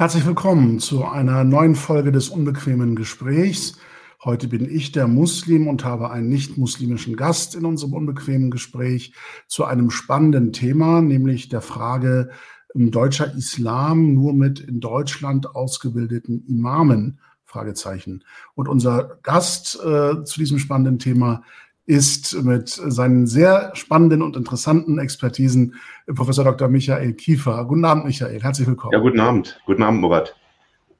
Herzlich willkommen zu einer neuen Folge des unbequemen Gesprächs. Heute bin ich der Muslim und habe einen nicht-muslimischen Gast in unserem unbequemen Gespräch zu einem spannenden Thema, nämlich der Frage deutscher Islam nur mit in Deutschland ausgebildeten Imamen? Fragezeichen. Und unser Gast äh, zu diesem spannenden Thema ist mit seinen sehr spannenden und interessanten Expertisen Professor Dr. Michael Kiefer. Guten Abend, Michael. Herzlich willkommen. Ja, guten Abend. Guten Abend, Murat.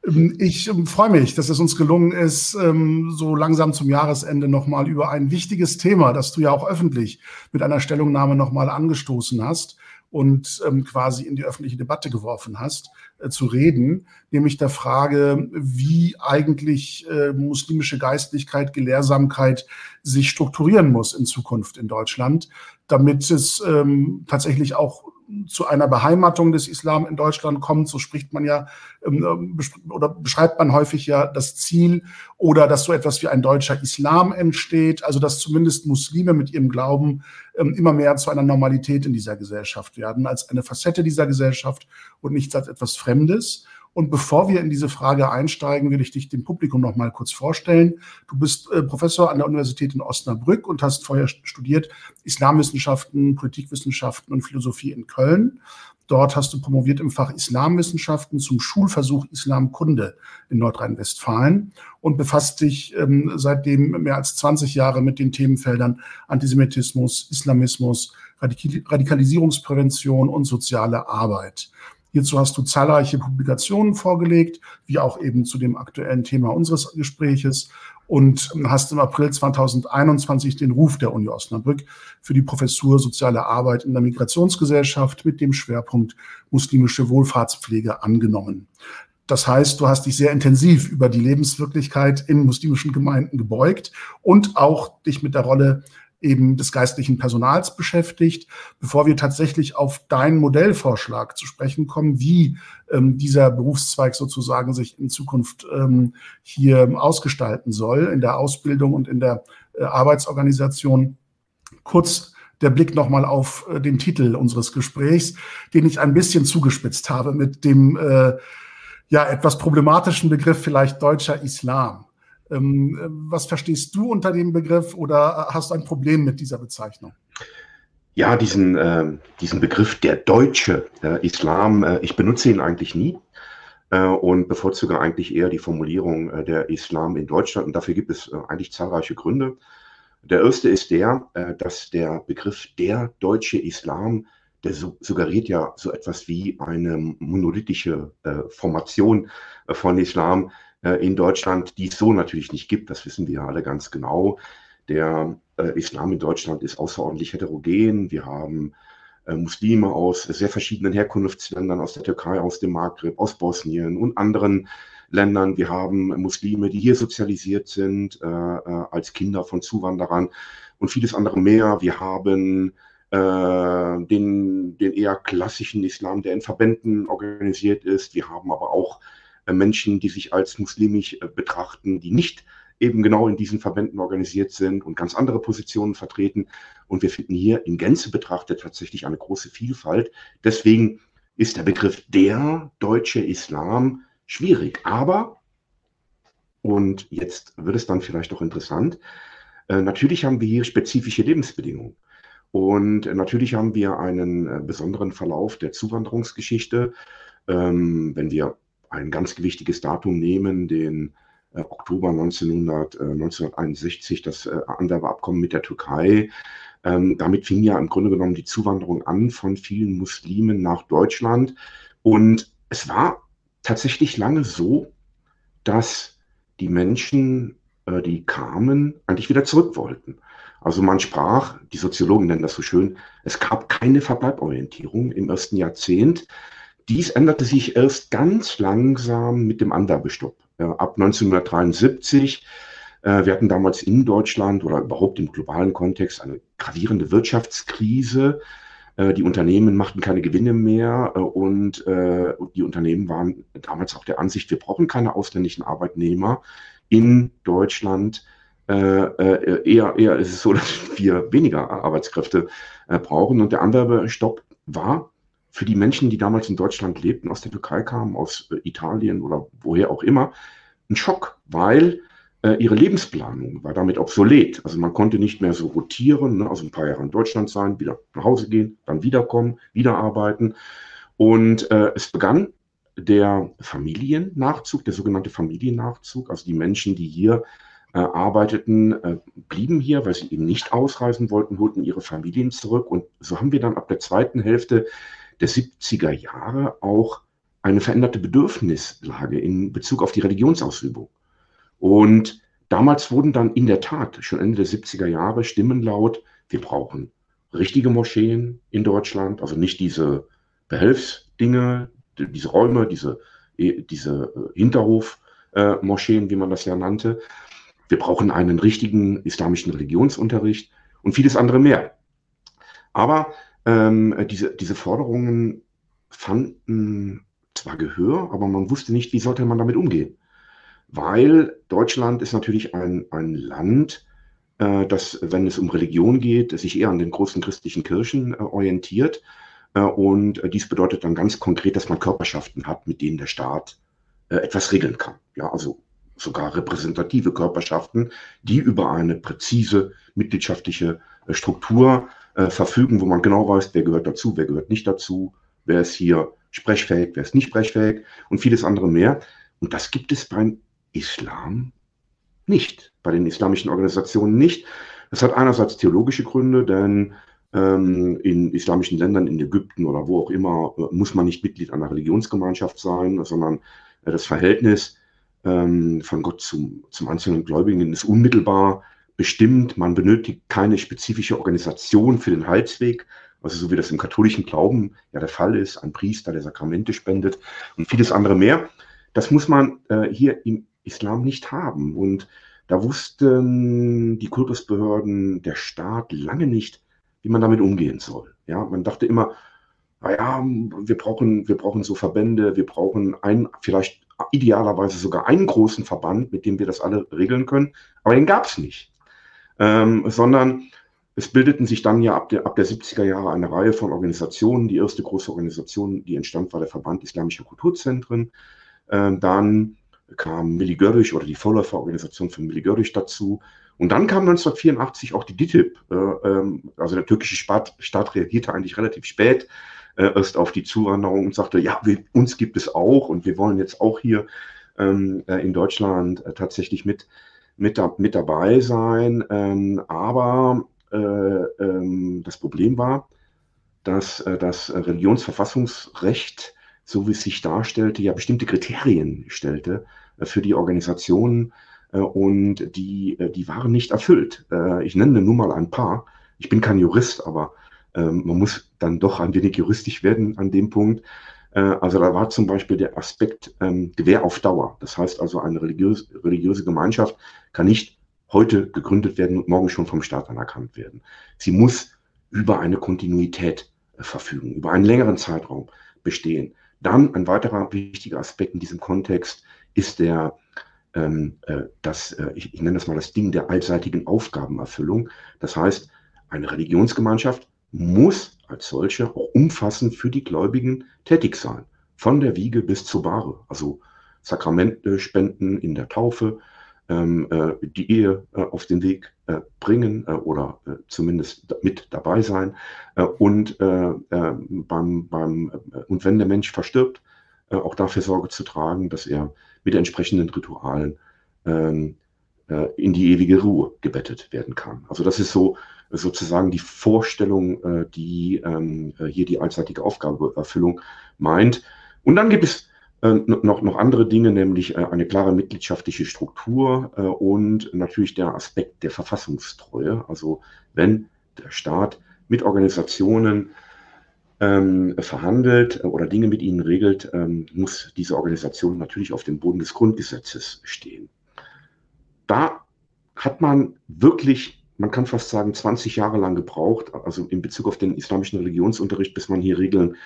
Ähm, ich ähm, freue mich, dass es uns gelungen ist, ähm, so langsam zum Jahresende nochmal über ein wichtiges Thema, das du ja auch öffentlich mit einer Stellungnahme nochmal angestoßen hast, und ähm, quasi in die öffentliche Debatte geworfen hast, äh, zu reden, nämlich der Frage, wie eigentlich äh, muslimische Geistlichkeit, Gelehrsamkeit sich strukturieren muss in Zukunft in Deutschland, damit es ähm, tatsächlich auch zu einer Beheimatung des Islam in Deutschland kommt, so spricht man ja ähm, oder beschreibt man häufig ja das Ziel oder dass so etwas wie ein deutscher Islam entsteht, also dass zumindest Muslime mit ihrem Glauben ähm, immer mehr zu einer Normalität in dieser Gesellschaft werden, als eine Facette dieser Gesellschaft und nicht als etwas Fremdes. Und bevor wir in diese Frage einsteigen, will ich dich dem Publikum noch mal kurz vorstellen. Du bist äh, Professor an der Universität in Osnabrück und hast vorher studiert Islamwissenschaften, Politikwissenschaften und Philosophie in Köln. Dort hast du promoviert im Fach Islamwissenschaften zum Schulversuch Islamkunde in Nordrhein-Westfalen und befasst dich ähm, seitdem mehr als 20 Jahre mit den Themenfeldern Antisemitismus, Islamismus, Radikalisierungsprävention und soziale Arbeit. Hierzu hast du zahlreiche Publikationen vorgelegt, wie auch eben zu dem aktuellen Thema unseres Gespräches und hast im April 2021 den Ruf der Uni Osnabrück für die Professur Soziale Arbeit in der Migrationsgesellschaft mit dem Schwerpunkt muslimische Wohlfahrtspflege angenommen. Das heißt, du hast dich sehr intensiv über die Lebenswirklichkeit in muslimischen Gemeinden gebeugt und auch dich mit der Rolle eben des geistlichen Personals beschäftigt, bevor wir tatsächlich auf deinen Modellvorschlag zu sprechen kommen, wie ähm, dieser Berufszweig sozusagen sich in Zukunft ähm, hier ausgestalten soll, in der Ausbildung und in der äh, Arbeitsorganisation. Kurz der Blick nochmal auf äh, den Titel unseres Gesprächs, den ich ein bisschen zugespitzt habe mit dem äh, ja etwas problematischen Begriff vielleicht deutscher Islam. Ähm, was verstehst du unter dem Begriff oder hast du ein Problem mit dieser Bezeichnung? Ja, diesen, äh, diesen Begriff der deutsche äh, Islam, äh, ich benutze ihn eigentlich nie äh, und bevorzuge eigentlich eher die Formulierung äh, der Islam in Deutschland. Und dafür gibt es äh, eigentlich zahlreiche Gründe. Der erste ist der, dass der Begriff der deutsche Islam, der suggeriert ja so etwas wie eine monolithische Formation von Islam, äh, in Deutschland, die es so natürlich nicht gibt. Das wissen wir ja alle ganz genau. Der äh, Islam in Deutschland ist außerordentlich heterogen. Wir haben äh, Muslime aus sehr verschiedenen Herkunftsländern, aus der Türkei, aus dem Maghreb, aus Bosnien und anderen Ländern. Wir haben Muslime, die hier sozialisiert sind, äh, äh, als Kinder von Zuwanderern und vieles andere mehr. Wir haben äh, den, den eher klassischen Islam, der in Verbänden organisiert ist. Wir haben aber auch äh, Menschen, die sich als muslimisch äh, betrachten, die nicht eben genau in diesen Verbänden organisiert sind und ganz andere Positionen vertreten. Und wir finden hier in Gänze betrachtet tatsächlich eine große Vielfalt. Deswegen ist der Begriff der deutsche Islam schwierig. Aber, und jetzt wird es dann vielleicht auch interessant, äh, natürlich haben wir hier spezifische Lebensbedingungen. Und natürlich haben wir einen besonderen Verlauf der Zuwanderungsgeschichte. Ähm, wenn wir ein ganz gewichtiges Datum nehmen, den äh, Oktober 1900, äh, 1961, das äh, Anwerbeabkommen mit der Türkei. Ähm, damit fing ja im Grunde genommen die Zuwanderung an von vielen Muslimen nach Deutschland. Und es war tatsächlich lange so, dass die Menschen, äh, die kamen, eigentlich wieder zurück wollten. Also man sprach, die Soziologen nennen das so schön, es gab keine Verbleiborientierung im ersten Jahrzehnt. Dies änderte sich erst ganz langsam mit dem Anwerbestopp. ab 1973 äh, wir hatten damals in Deutschland oder überhaupt im globalen Kontext eine gravierende Wirtschaftskrise. Äh, die Unternehmen machten keine Gewinne mehr äh, und die Unternehmen waren damals auch der Ansicht, wir brauchen keine ausländischen Arbeitnehmer in Deutschland. Eher, eher ist es so, dass wir weniger Arbeitskräfte brauchen und der Anwerbestopp war für die Menschen, die damals in Deutschland lebten, aus der Türkei kamen, aus äh, Italien oder woher auch immer, ein Schock, weil äh, ihre Lebensplanung war damit obsolet. Also man konnte nicht mehr so rotieren, ne? also ein paar Jahre in Deutschland sein, wieder nach Hause gehen, dann wiederkommen, wieder arbeiten. Und äh, es begann der Familiennachzug, der sogenannte Familiennachzug, also die Menschen, die hier äh, arbeiteten, äh, blieben hier, weil sie eben nicht ausreisen wollten, holten ihre Familien zurück. Und so haben wir dann ab der zweiten Hälfte der 70er Jahre auch eine veränderte Bedürfnislage in Bezug auf die Religionsausübung. Und damals wurden dann in der Tat schon Ende der 70er Jahre Stimmen laut, wir brauchen richtige Moscheen in Deutschland, also nicht diese Behelfsdinge, diese Räume, diese, äh, diese äh, Hinterhof-Moscheen, wie man das ja nannte. Wir brauchen einen richtigen islamischen Religionsunterricht und vieles andere mehr. Aber ähm, diese, diese Forderungen fanden zwar Gehör, aber man wusste nicht, wie sollte man damit umgehen. Weil Deutschland ist natürlich ein, ein Land, äh, das, wenn es um Religion geht, sich eher an den großen christlichen Kirchen äh, orientiert äh, und dies bedeutet dann ganz konkret, dass man Körperschaften hat, mit denen der Staat äh, etwas regeln kann. Ja, also sogar repräsentative Körperschaften, die über eine präzise mitgliedschaftliche äh, verfügen, wo man genau weiß, wer gehört dazu, wer gehört nicht dazu, wer ist hier sprechfähig, wer ist nicht sprechfähig und vieles andere mehr. Und das gibt es beim Islam nicht, bei den islamischen Organisationen nicht. Das hat einerseits theologische Gründe, denn ähm, in islamischen Ländern, in Ägypten oder wo auch immer, äh, muss man nicht Mitglied einer Religionsgemeinschaft sein, sondern äh, das Verhältnis ähm, von Gott zum, zum einzelnen Gläubigen ist unmittelbar bestimmt. Man benötigt keine spezifische Organisation für den Heilsweg, also so wie das im katholischen Glauben ja der Fall ist, ein Priester, der Sakramente spendet und vieles andere mehr. Das muss man äh, hier im Islam nicht haben. Und da wussten die Kultusbehörden, der Staat lange nicht, wie man damit umgehen soll. Ja, man dachte immer, naja, wir brauchen, wir brauchen so Verbände, wir brauchen ein, vielleicht idealerweise sogar einen großen Verband, mit dem wir das alle regeln können. Aber den gab es nicht. Ähm, sondern es bildeten sich dann ja ab der, ab der 70er Jahre eine Reihe von Organisationen. Die erste große Organisation, die entstand, war der Verband Islamischer Kulturzentren. Ähm, dann kam Milli Görrisch oder die Vorläuferorganisation von Milli Görrisch dazu. Und dann kam 1984 auch die DITIB. Äh, ähm, also der türkische Staat, Staat reagierte eigentlich relativ spät äh, erst auf die Zuwanderung und sagte, ja, wir, uns gibt es auch und wir wollen jetzt auch hier ähm, äh, in Deutschland äh, tatsächlich mit, mit, da, mit dabei sein. Ähm, aber äh, ähm, das Problem war, dass äh, das Religionsverfassungsrecht, so wie es sich darstellte, ja bestimmte Kriterien stellte für die Organisationen, äh, und die, äh, die waren nicht erfüllt. Äh, ich nenne nur mal ein paar. Ich bin kein Jurist, aber ähm, man muss dann doch ein wenig juristisch werden an dem Punkt. Also da war zum Beispiel der Aspekt ähm, Gewähr auf Dauer. Das heißt also, eine religiös, religiöse Gemeinschaft kann nicht heute gegründet werden und morgen schon vom Staat anerkannt werden. Sie muss über eine Kontinuität verfügen, über einen längeren Zeitraum bestehen. Dann ein weiterer wichtiger Aspekt in diesem Kontext ist der ähm, äh, das, äh, ich, ich nenne das mal das Ding der allseitigen Aufgabenerfüllung. Das heißt, eine Religionsgemeinschaft muss als solche auch umfassend für die Gläubigen tätig sein. Von der Wiege bis zur Bahre. Also Sakramente spenden in der Taufe, ähm, äh, die Ehe äh, auf den Weg äh, bringen oder zumindest mit dabei sein. Und, beim, beim, und wenn der Mensch verstirbt, auch dafür Sorge zu tragen, dass er mit entsprechenden Ritualen ähm, äh, in die ewige Ruhe gebettet werden kann. Also das ist so sozusagen die Vorstellung, äh, die ähm, äh, hier die allseitige Aufgabeerfüllung meint. Und dann gibt es äh, noch, noch andere Dinge, nämlich äh, eine klare mitgliedschaftliche Struktur äh, und natürlich der Aspekt der Verfassungstreue. Also wenn der Staat mit Organisationen ähm, verhandelt oder Dinge mit ihnen regelt, ähm, muss diese Organisation natürlich auf dem Boden des Grundgesetzes stehen. Da hat man wirklich, man kann fast sagen, 20 Jahre lang gebraucht, also in Bezug auf den islamischen Religionsunterricht, bis man hier Regeln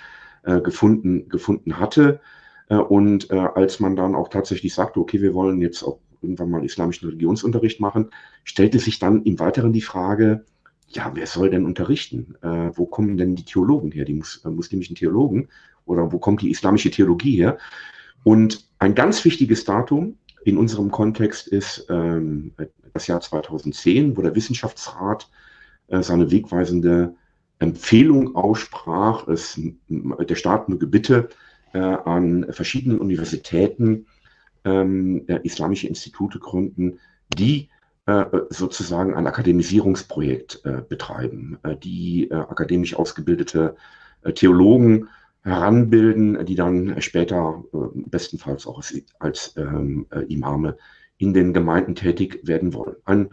äh, gefunden, gefunden hatte. Äh, und äh, als man dann auch tatsächlich sagte, okay, wir wollen jetzt auch irgendwann mal islamischen Religionsunterricht machen, stellte sich dann im Weiteren die Frage, ja, wer soll denn unterrichten? Äh, wo kommen denn die Theologen her, die mus äh, muslimischen Theologen? Oder wo kommt die islamische Theologie her? Und ein ganz wichtiges Datum in unserem Kontext ist ähm, das Jahr 2010, wo der Wissenschaftsrat äh, seine wegweisende Empfehlung aussprach, es der Staat möge bitte äh, an verschiedenen Universitäten ähm, äh, islamische Institute gründen, die äh, sozusagen ein Akademisierungsprojekt äh, betreiben, äh, die akademisch ausgebildete Theologen heranbilden, die dann später bestenfalls auch als, als ähm, Imame in den Gemeinden tätig werden wollen. Ein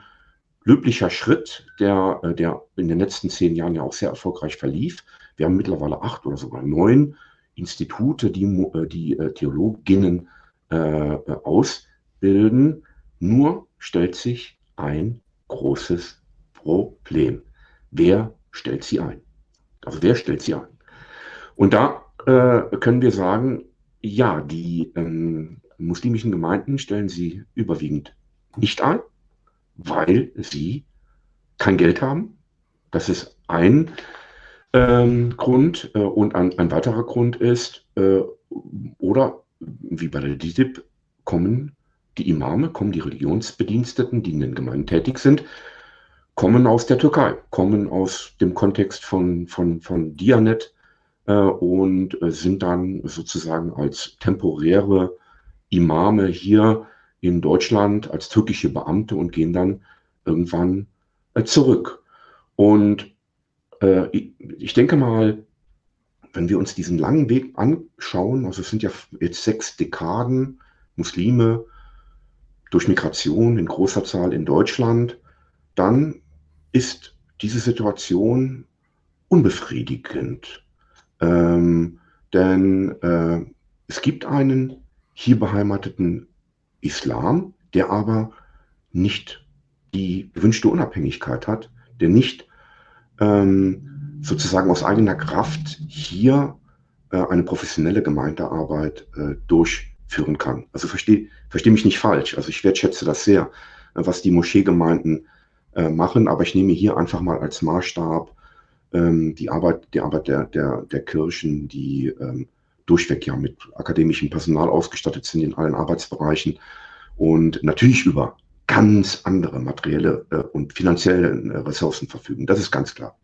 löblicher Schritt, der, der in den letzten zehn Jahren ja auch sehr erfolgreich verlief. Wir haben mittlerweile acht oder sogar neun Institute, die, die Theologinnen äh, ausbilden. Nur stellt sich ein großes Problem. Wer stellt sie ein? Also wer stellt sie ein? Und da äh, können wir sagen, ja, die ähm, muslimischen Gemeinden stellen sie überwiegend nicht ein, weil sie kein Geld haben. Das ist ein ähm, Grund. Äh, und ein, ein, weiterer Grund ist, äh, oder wie bei der DITIB, kommen die Imame, kommen die Religionsbediensteten, die in den Gemeinden tätig sind, kommen aus der Türkei, kommen aus dem Kontext von, von, von Dianet äh, und äh, sind dann sozusagen als temporäre Imame hier in Deutschland als türkische Beamte und gehen dann irgendwann äh, zurück. Und äh, ich, denke mal, wenn wir uns diesen langen Weg anschauen, also es sind ja jetzt sechs Dekaden, Muslime durch Migration in großer Zahl in Deutschland, dann ist diese Situation unbefriedigend. Ähm, denn äh, es gibt einen hier beheimateten Islam, der aber nicht die gewünschte Unabhängigkeit hat, der nicht ähm, sozusagen aus eigener Kraft hier äh, eine professionelle Gemeindearbeit äh, durch führen kann. Also verstehe versteh mich nicht falsch. Also ich wertschätze das sehr, äh, was die Moscheegemeinden äh, machen, aber ich nehme hier einfach mal als Maßstab ähm, die Arbeit, die Arbeit der, der, der Kirchen, die ähm, durchweg ja mit akademischem Personal ausgestattet sind in allen Arbeitsbereichen und natürlich über ganz andere materielle äh, und finanzielle äh, Ressourcen verfügen. Das ist ganz klar.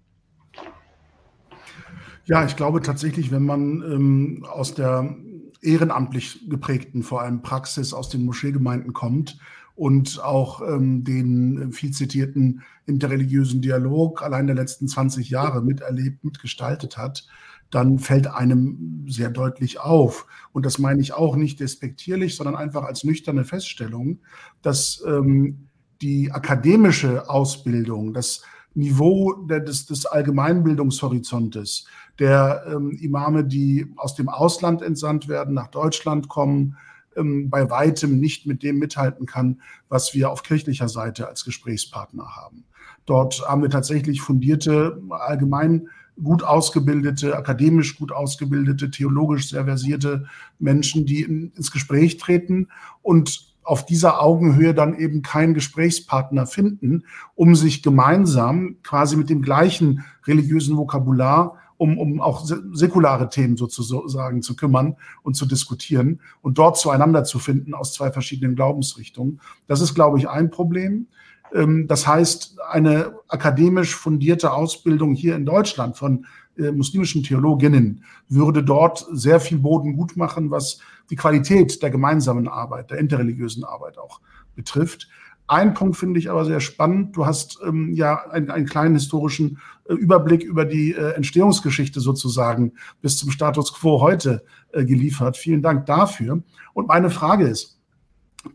Ja, ich glaube tatsächlich, wenn man ähm, aus der ehrenamtlich geprägten, vor allem Praxis aus den Moscheegemeinden kommt und auch ähm, den viel zitierten interreligiösen Dialog allein der letzten 20 Jahre miterlebt, mitgestaltet hat, dann fällt einem sehr deutlich auf. Und das meine ich auch nicht despektierlich, sondern einfach als nüchterne Feststellung, dass ähm, die akademische Ausbildung, das Niveau des, des Allgemeinbildungshorizontes der ähm, Imame, die aus dem Ausland entsandt werden, nach Deutschland kommen, ähm, bei weitem nicht mit dem mithalten kann, was wir auf kirchlicher Seite als Gesprächspartner haben. Dort haben wir tatsächlich fundierte, allgemein gut ausgebildete, akademisch gut ausgebildete, theologisch sehr versierte Menschen, die in, ins Gespräch treten und auf dieser Augenhöhe dann eben keinen Gesprächspartner finden, um sich gemeinsam quasi mit dem gleichen religiösen Vokabular um, um auch säkulare Themen sozusagen zu kümmern und zu diskutieren und dort zueinander zu finden aus zwei verschiedenen Glaubensrichtungen. Das ist, glaube ich, ein Problem. Ähm, das heißt, eine akademisch fundierte Ausbildung hier in Deutschland von äh, muslimischen Theologinnen würde dort sehr viel Boden gut machen, was die Qualität der gemeinsamen Arbeit, der interreligiösen Arbeit auch betrifft. Ein Punkt finde ich aber sehr spannend. Du hast ähm, ja einen, einen, kleinen historischen äh, Überblick über die äh, Entstehungsgeschichte sozusagen bis zum Status quo heute äh, geliefert. Vielen Dank dafür. Und meine Frage ist,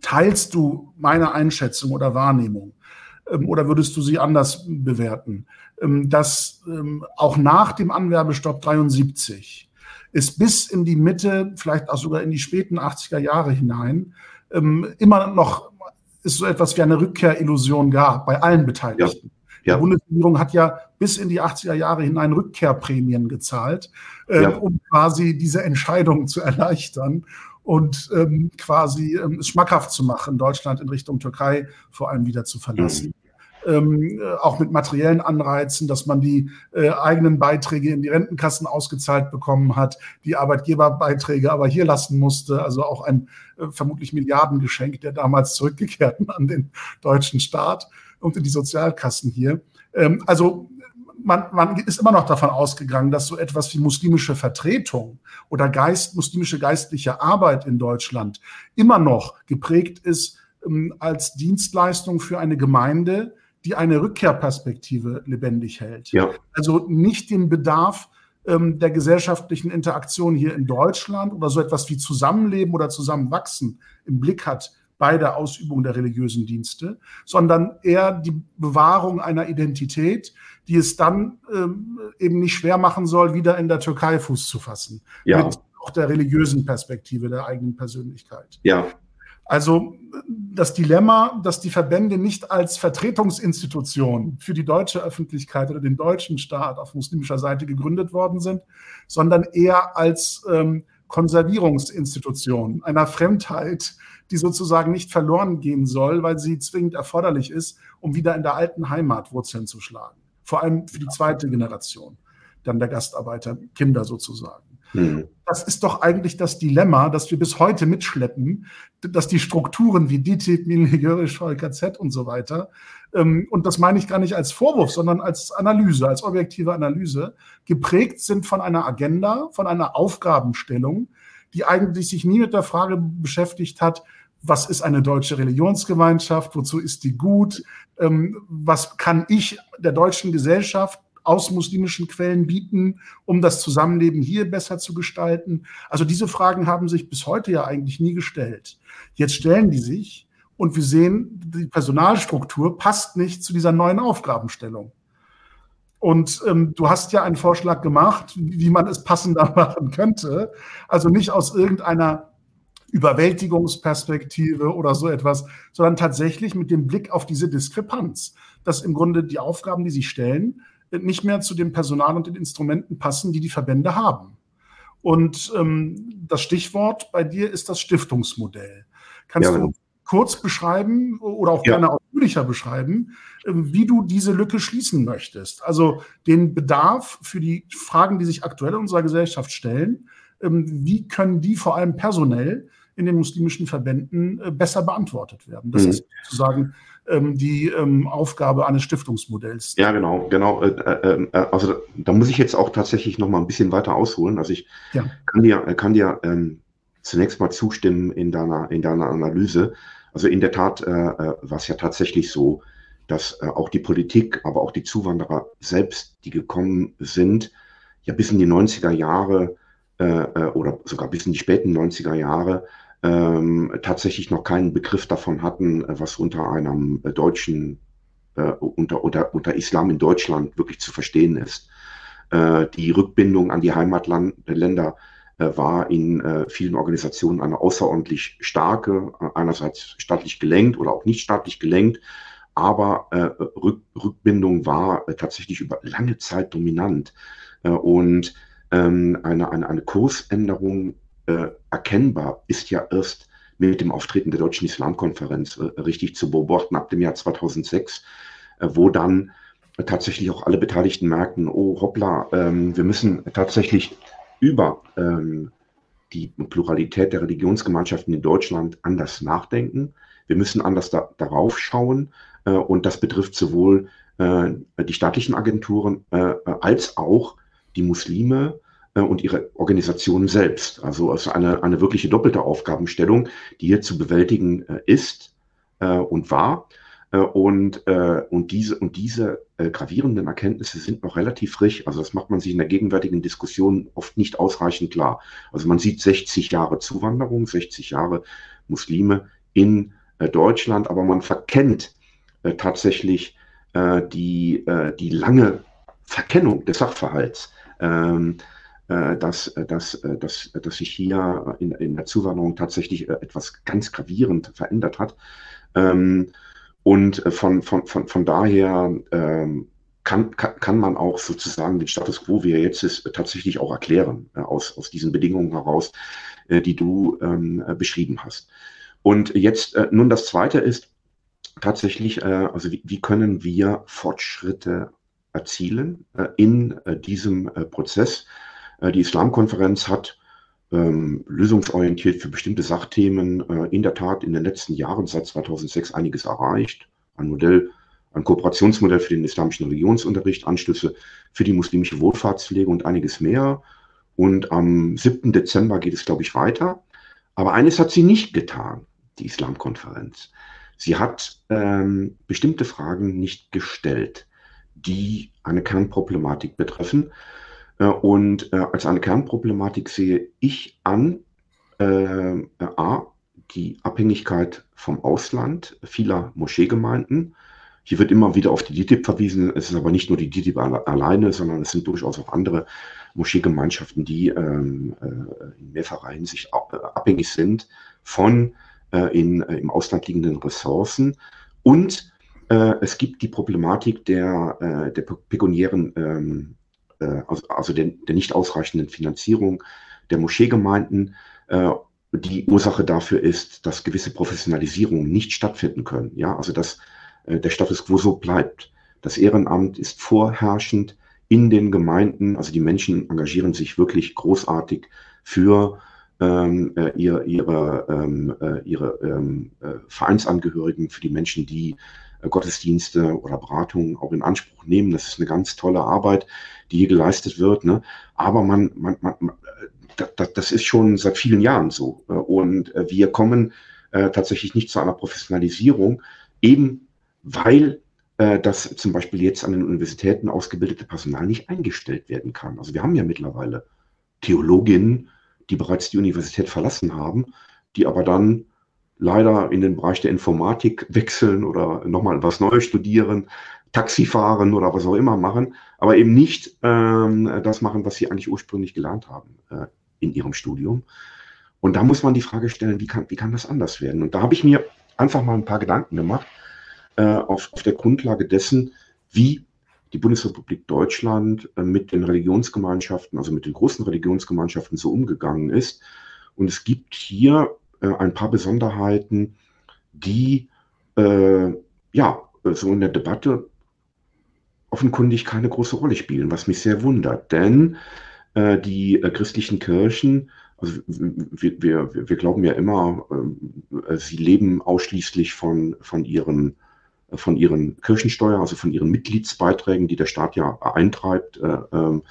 teilst du meine Einschätzung oder Wahrnehmung oder würdest du sie anders bewerten, ähm, dass ähm, auch nach dem Anwerbestopp 73 ist bis in die Mitte, vielleicht auch sogar in die späten 80er Jahre hinein, ähm, immer noch ist so etwas wie eine Rückkehrillusion gab bei allen Beteiligten. Ja. Ja. Die Bundesregierung hat ja bis in die 80er Jahre hinein Rückkehrprämien gezahlt, äh, ja. um quasi diese Entscheidung zu erleichtern und ähm, quasi ähm, es schmackhaft zu machen, Deutschland in Richtung Türkei vor allem wieder zu verlassen. Mhm. ähm, auch mit materiellen Anreizen, dass man die äh, eigenen Beiträge in die Rentenkassen ausgezahlt bekommen hat, die Arbeitgeberbeiträge aber hier lassen musste. Also auch ein äh, vermutlich Milliardengeschenk der damals zurückgekehrten an den deutschen Staat und in die Sozialkassen hier. Ähm, also man, man ist immer noch davon ausgegangen, dass so etwas wie muslimische Vertretung oder Geist, muslimische geistliche Arbeit in Deutschland immer noch geprägt ist ähm, als Dienstleistung für eine Gemeinde, die eine Rückkehrperspektive lebendig hält. Ja. Also nicht den Bedarf ähm, der gesellschaftlichen Interaktion hier in Deutschland oder so etwas wie Zusammenleben oder Zusammenwachsen im Blick hat, bei der Ausübung der religiösen Dienste, sondern eher die Bewahrung einer Identität, die es dann ähm, eben nicht schwer machen soll, wieder in der Türkei Fuß zu fassen. Ja. Mit auch der religiösen Perspektive der eigenen Persönlichkeit. Ja. Also das Dilemma, dass die Verbände nicht als Vertretungsinstitution für die deutsche Öffentlichkeit oder den deutschen Staat auf muslimischer Seite gegründet worden sind, sondern eher als ähm, Konservierungsinstitution einer Fremdheit, die sozusagen nicht verloren gehen soll, weil sie zwingend erforderlich ist, um wieder in der alten Heimat Wurzeln zu schlagen. Vor allem für die zweite Generation, dann der Gastarbeiter, Kinder sozusagen. Mhm. Das ist doch eigentlich das Dilemma, das wir bis heute mitschleppen, dass die Strukturen wie DITIB, Militarisch, VKZ und so weiter, ähm, und das meine ich gar nicht als Vorwurf, sondern als Analyse, als objektive Analyse, geprägt sind von einer Agenda, von einer Aufgabenstellung, die eigentlich sich nie mit der Frage beschäftigt hat, was ist eine deutsche Religionsgemeinschaft, wozu ist die gut, ähm, was kann ich der deutschen Gesellschaft aus muslimischen Quellen bieten, um das Zusammenleben hier besser zu gestalten? Also diese Fragen haben sich bis heute ja eigentlich nie gestellt. Jetzt stellen die sich und wir sehen, die Personalstruktur passt nicht zu dieser neuen Aufgabenstellung. Und ähm, du hast ja einen Vorschlag gemacht, wie man es passender machen könnte. Also nicht aus irgendeiner Überwältigungsperspektive oder so etwas, sondern tatsächlich mit dem Blick auf diese Diskrepanz, dass im Grunde die Aufgaben, die sie stellen, nicht mehr zu dem Personal und den Instrumenten passen, die die Verbände haben. Und ähm, das Stichwort bei dir ist das Stiftungsmodell. Kannst ja, du kurz beschreiben oder auch ja. gerne ausführlicher beschreiben, ähm, wie du diese Lücke schließen möchtest? Also den Bedarf für die Fragen, die sich aktuell in unserer Gesellschaft stellen, ähm, wie können die vor allem personell in den muslimischen Verbänden äh, besser beantwortet werden? Das mhm. ist sozusagen ähm, die ähm, Aufgabe eines Stiftungsmodells. Ja, genau, genau. Äh, äh, äh, also da muss ich jetzt auch tatsächlich noch mal ein bisschen weiter ausholen. Also ich ja. kann dir, kann dir ähm, zunächst mal zustimmen in deiner, in deiner Analyse. Also in der Tat äh war es ja tatsächlich so, dass äh, auch die Politik, aber auch die Zuwanderer selbst, die gekommen sind, ja bis in die 90er Jahre oder sogar bis in die späten 90er Jahre ähm, tatsächlich noch keinen Begriff davon hatten, äh, was unter einem äh, deutschen, äh, unter, unter, unter Islam in Deutschland wirklich zu verstehen ist. Äh, die Rückbindung an die Heimatländer äh, war in äh, vielen Organisationen eine außerordentlich starke, einerseits staatlich gelenkt oder auch nicht staatlich gelenkt, aber Rück, Rückbindung war tatsächlich über lange Zeit dominant. und ähm, eine, eine, eine Kursänderung äh, erkennbar ist ja erst mit dem Auftreten der Deutschen Islamkonferenz äh, richtig zu beobachten ab dem Jahr 2006, äh, wo dann tatsächlich auch alle Beteiligten merkten, oh hoppla, ähm, wir müssen tatsächlich über ähm, die Pluralität der Religionsgemeinschaften in Deutschland anders nachdenken. Wir müssen anders da, darauf schauen. Äh, und das betrifft sowohl äh, die staatlichen Agenturen äh, als auch die Muslime und ihre Organisation selbst. Also es ist eine, eine wirkliche doppelte Aufgabenstellung, die hier zu bewältigen äh, ist äh, und war. Und, und diese, und diese gravierenden Erkenntnisse sind noch relativ frisch. Also das macht man sich in der gegenwärtigen Diskussion oft nicht ausreichend klar. Also man sieht 60 Jahre Zuwanderung, 60 Jahre Muslime in Deutschland, aber man verkennt tatsächlich die, die lange Verkennung des Sachverhalts. Äh, dass, äh, dass, äh, dass, dass sich hier in, in der Zuwanderung tatsächlich etwas ganz gravierend verändert hat. Ähm, und von, von, von, von daher ähm, kann, kann, kann man auch sozusagen den Status quo, wie er jetzt ist, tatsächlich auch erklären, aus, aus diesen Bedingungen heraus, die du ähm, beschrieben hast. Und jetzt nun das Zweite ist, tatsächlich, also wie, wie, können wir Fortschritte erzielen in diesem Prozess? Äh, die Islamkonferenz hat ähm, lösungsorientiert für bestimmte Sachthemen äh, in der Tat in den letzten Jahren seit 2006 einiges erreicht. Ein Modell, ein Kooperationsmodell für den islamischen Religionsunterricht, Anschlüsse für die muslimische Wohlfahrtspflege und einiges mehr. Und am 7. Dezember geht es, glaube ich, weiter. Aber eines hat sie nicht getan, die Islamkonferenz. Sie hat ähm, bestimmte Fragen nicht gestellt, die eine Kernproblematik betreffen. Äh, und äh, als eine Kernproblematik sehe ich an, äh, a, die Abhängigkeit vom Ausland vieler Moscheegemeinden. Hier wird immer wieder auf die DITIB verwiesen. Es ist aber nicht nur die DITIB alleine, sondern es sind durchaus auch andere Moscheegemeinschaften, die ähm, äh, in mehrfacher Hinsicht abhängig sind von äh, in, äh, im Ausland liegenden Ressourcen. Und es gibt die Problematik der, der pekuniären, ähm, äh, also, also der, nicht ausreichenden Finanzierung der Moscheegemeinden. Äh, die Ursache dafür ist, dass gewisse Professionalisierungen nicht stattfinden können. Ja, also dass der Status quo so bleibt. Das Ehrenamt ist vorherrschend in den Gemeinden. Also die Menschen engagieren sich wirklich großartig für ähm, äh, ihr, ihre, ähm, äh, ihre ähm, äh, Vereinsangehörigen, für die Menschen, die äh, Gottesdienste oder Beratungen auch in Anspruch nehmen. Das ist eine ganz tolle Arbeit, die hier geleistet wird. Ne? Aber man, man, man, das, das ist schon seit vielen Jahren so. Äh, und äh, wir kommen tatsächlich nicht zu einer Professionalisierung, eben weil dass zum Beispiel jetzt an den Universitäten ausgebildete Personal nicht eingestellt werden kann. Also wir haben ja mittlerweile Theologinnen, die bereits die Universität verlassen haben, die aber dann leider in den Bereich der Informatik wechseln oder nochmal was Neues studieren, Taxi fahren oder was auch immer machen, aber eben nicht ähm, das machen, was sie eigentlich ursprünglich gelernt haben äh, in ihrem Studium. Und da muss man die Frage stellen, wie kann, wie kann das anders werden? Und da habe ich mir einfach mal ein paar Gedanken gemacht äh, auf, auf der Grundlage dessen, wie die Bundesrepublik Deutschland äh, mit den Religionsgemeinschaften, also mit den großen Religionsgemeinschaften so umgegangen ist. Und es gibt hier äh, ein paar Besonderheiten, die äh, ja so in der Debatte offenkundig keine große Rolle spielen, was mich sehr wundert. Denn äh, die äh, christlichen Kirchen, also wir, wir, wir glauben ja immer, äh, sie leben ausschließlich von, von ihren von ihren Kirchensteuer, also von ihren Mitgliedsbeiträgen, die der Staat ja eintreibt äh, ähm,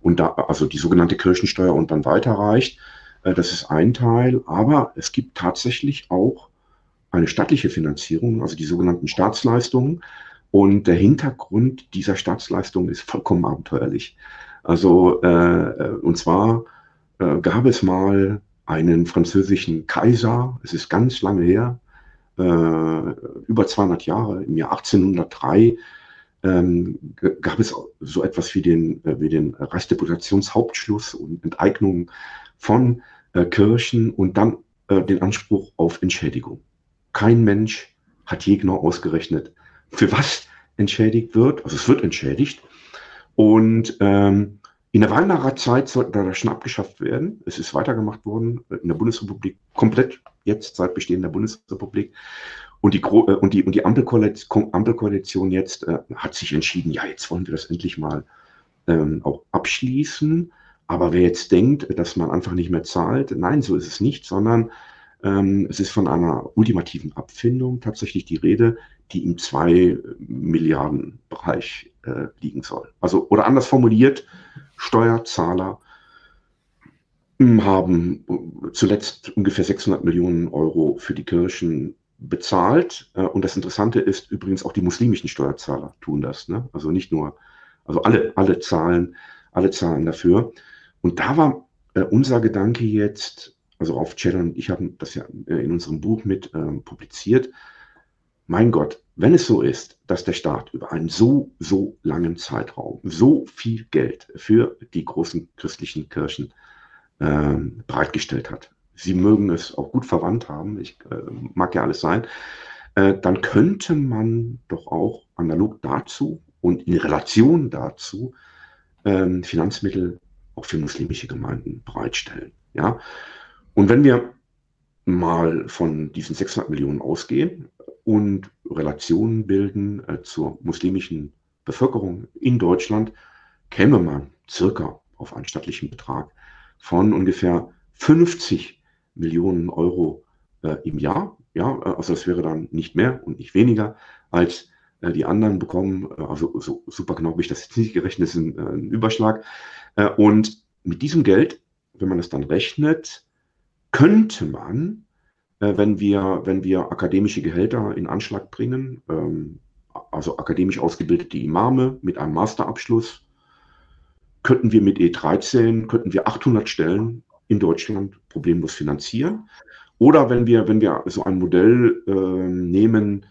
und da, also die sogenannte Kirchensteuer und dann weiterreicht. Äh, das ist ein Teil, aber es gibt tatsächlich auch eine staatliche Finanzierung, also die sogenannten Staatsleistungen. Und der Hintergrund dieser Staatsleistungen ist vollkommen abenteuerlich. Also, äh, und zwar äh, gab es mal einen französischen Kaiser, es ist ganz lange her, über 200 Jahre, im Jahr 1803, ähm, gab es so etwas wie den, äh, wie den Reichsdeputationshauptschluss und Enteignung von äh, Kirchen und dann äh, den Anspruch auf Entschädigung. Kein Mensch hat je genau ausgerechnet, für was entschädigt wird. Also es wird entschädigt. Und ähm, in der Weimarer Zeit sollte das schon abgeschafft werden. Es ist weitergemacht worden in der Bundesrepublik komplett jetzt seit Bestehen der Bundesrepublik. Und die, äh, und die, und die Ampelkoalition, Ampelkoalition jetzt äh, hat sich entschieden, ja, jetzt wollen wir das endlich mal ähm, auch abschließen. Aber wer jetzt denkt, dass man einfach nicht mehr zahlt, nein, so ist es nicht, sondern ähm, es ist von einer ultimativen Abfindung tatsächlich die Rede, die im 2 Milliarden Bereich äh, liegen soll. Also, oder anders formuliert, Steuerzahler hm, haben zuletzt ungefähr 600 Millionen Euro für die Kirchen bezahlt. Äh, und das Interessante ist übrigens auch die muslimischen Steuerzahler tun das. Ne? Also nicht nur, also alle, alle zahlen, alle zahlen dafür. Und da war äh, unser Gedanke jetzt, also auf und ich haben das ja äh, in unserem Buch mit ähm, publiziert. Mein Gott, wenn es so ist, dass der Staat über einen so, so langen Zeitraum so viel Geld für die großen christlichen Kirchen äh, bereitgestellt hat, sie mögen es auch gut verwandt haben, ich äh, mag ja alles sein, äh, dann könnte man doch auch analog dazu und in Relation dazu ähm, Finanzmittel auch für muslimische Gemeinden bereitstellen. Ja? Und wenn wir mal von diesen 600 Millionen ausgehen, und Relationen bilden äh, zur muslimischen Bevölkerung in Deutschland, käme man circa auf einen stattlichen Betrag von ungefähr 50 Millionen Euro äh, im Jahr. Ja, äh, also das wäre dann nicht mehr und nicht weniger als äh, die anderen bekommen. Äh, also so super genau habe ich das jetzt nicht gerechnet, ist ein, äh, ein Überschlag. und mit diesem Geld, wenn man es dann rechnet, könnte man, wenn wir, wenn wir akademische Gehälter in Anschlag bringen, ähm, also akademisch ausgebildete Imame mit einem Masterabschluss, könnten wir mit E13, könnten wir 800 Stellen in Deutschland problemlos finanzieren. Oder wenn wir, wenn wir so ein Modell äh, nehmen,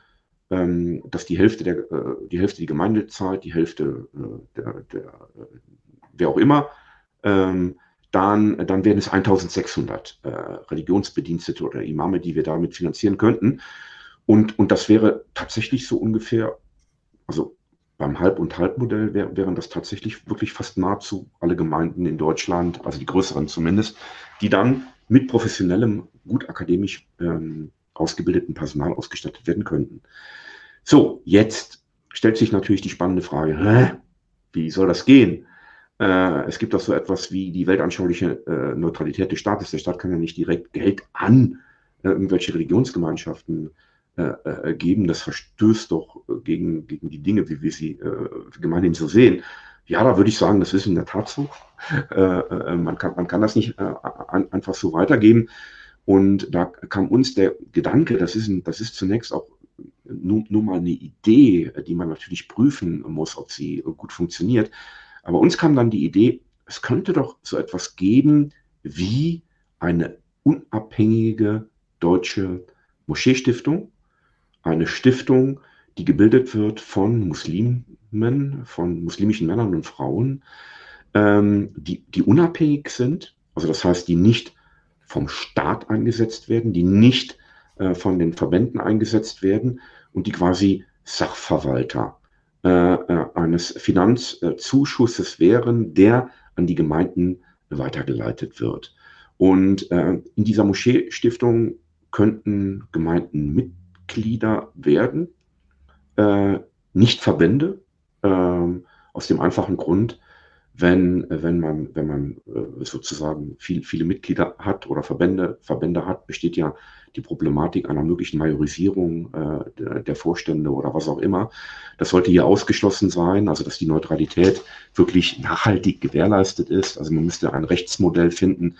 ähm, dass die Hälfte der, äh, die Hälfte die Gemeinde zahlt, die Hälfte äh, der, der äh, wer auch immer, ähm, dann, dann wären es 1600 äh, Religionsbedienstete oder Imame, die wir damit finanzieren könnten. Und, und das wäre tatsächlich so ungefähr, also beim Halb- und Halbmodell wär, wären das tatsächlich wirklich fast nahezu alle Gemeinden in Deutschland, also die größeren zumindest, die dann mit professionellem, gut akademisch ähm, ausgebildeten Personal ausgestattet werden könnten. So, jetzt stellt sich natürlich die spannende Frage, hä? wie soll das gehen? Äh, es gibt auch so etwas wie die weltanschauliche äh, Neutralität des Staates. Der Staat kann ja nicht direkt Geld an äh, irgendwelche Religionsgemeinschaften geben. Das verstößt doch gegen, gegen die Dinge, wie wir sie gemeinhin so sehen. Ja, da würde ich sagen, das ist in der Tat so. Man, kann, man kann das nicht einfach so weitergeben. Und da kam uns der Gedanke, das ist, ein, das ist zunächst auch nur, nur mal eine Idee, die man natürlich prüfen muss, ob sie gut funktioniert. Aber uns kam dann die Idee, es könnte doch so etwas geben wie eine unabhängige deutsche Moscheestiftung, eine Stiftung, die gebildet wird von Muslimen, von muslimischen Männern und Frauen, ähm, die, die unabhängig sind, also das heißt, die nicht vom Staat eingesetzt werden, die nicht äh, von den Verbänden eingesetzt werden und die quasi Sachverwalter eines Finanzzuschusses wären, der an die Gemeinden weitergeleitet wird. Und äh, in dieser Moscheestiftung könnten Gemeinden mit Mitglieder werden, äh, nicht Verbände, äh, aus dem einfachen Grund, wenn, wenn man, wenn man äh, sozusagen viel, viele Mitglieder hat oder Verbände, Verbände hat, besteht ja die Problematik einer möglichen Majorisierung äh, der, Vorstände oder was auch immer. Das sollte hier ausgeschlossen sein, also dass die Neutralität wirklich nachhaltig gewährleistet ist. Also man müsste ein Rechtsmodell finden,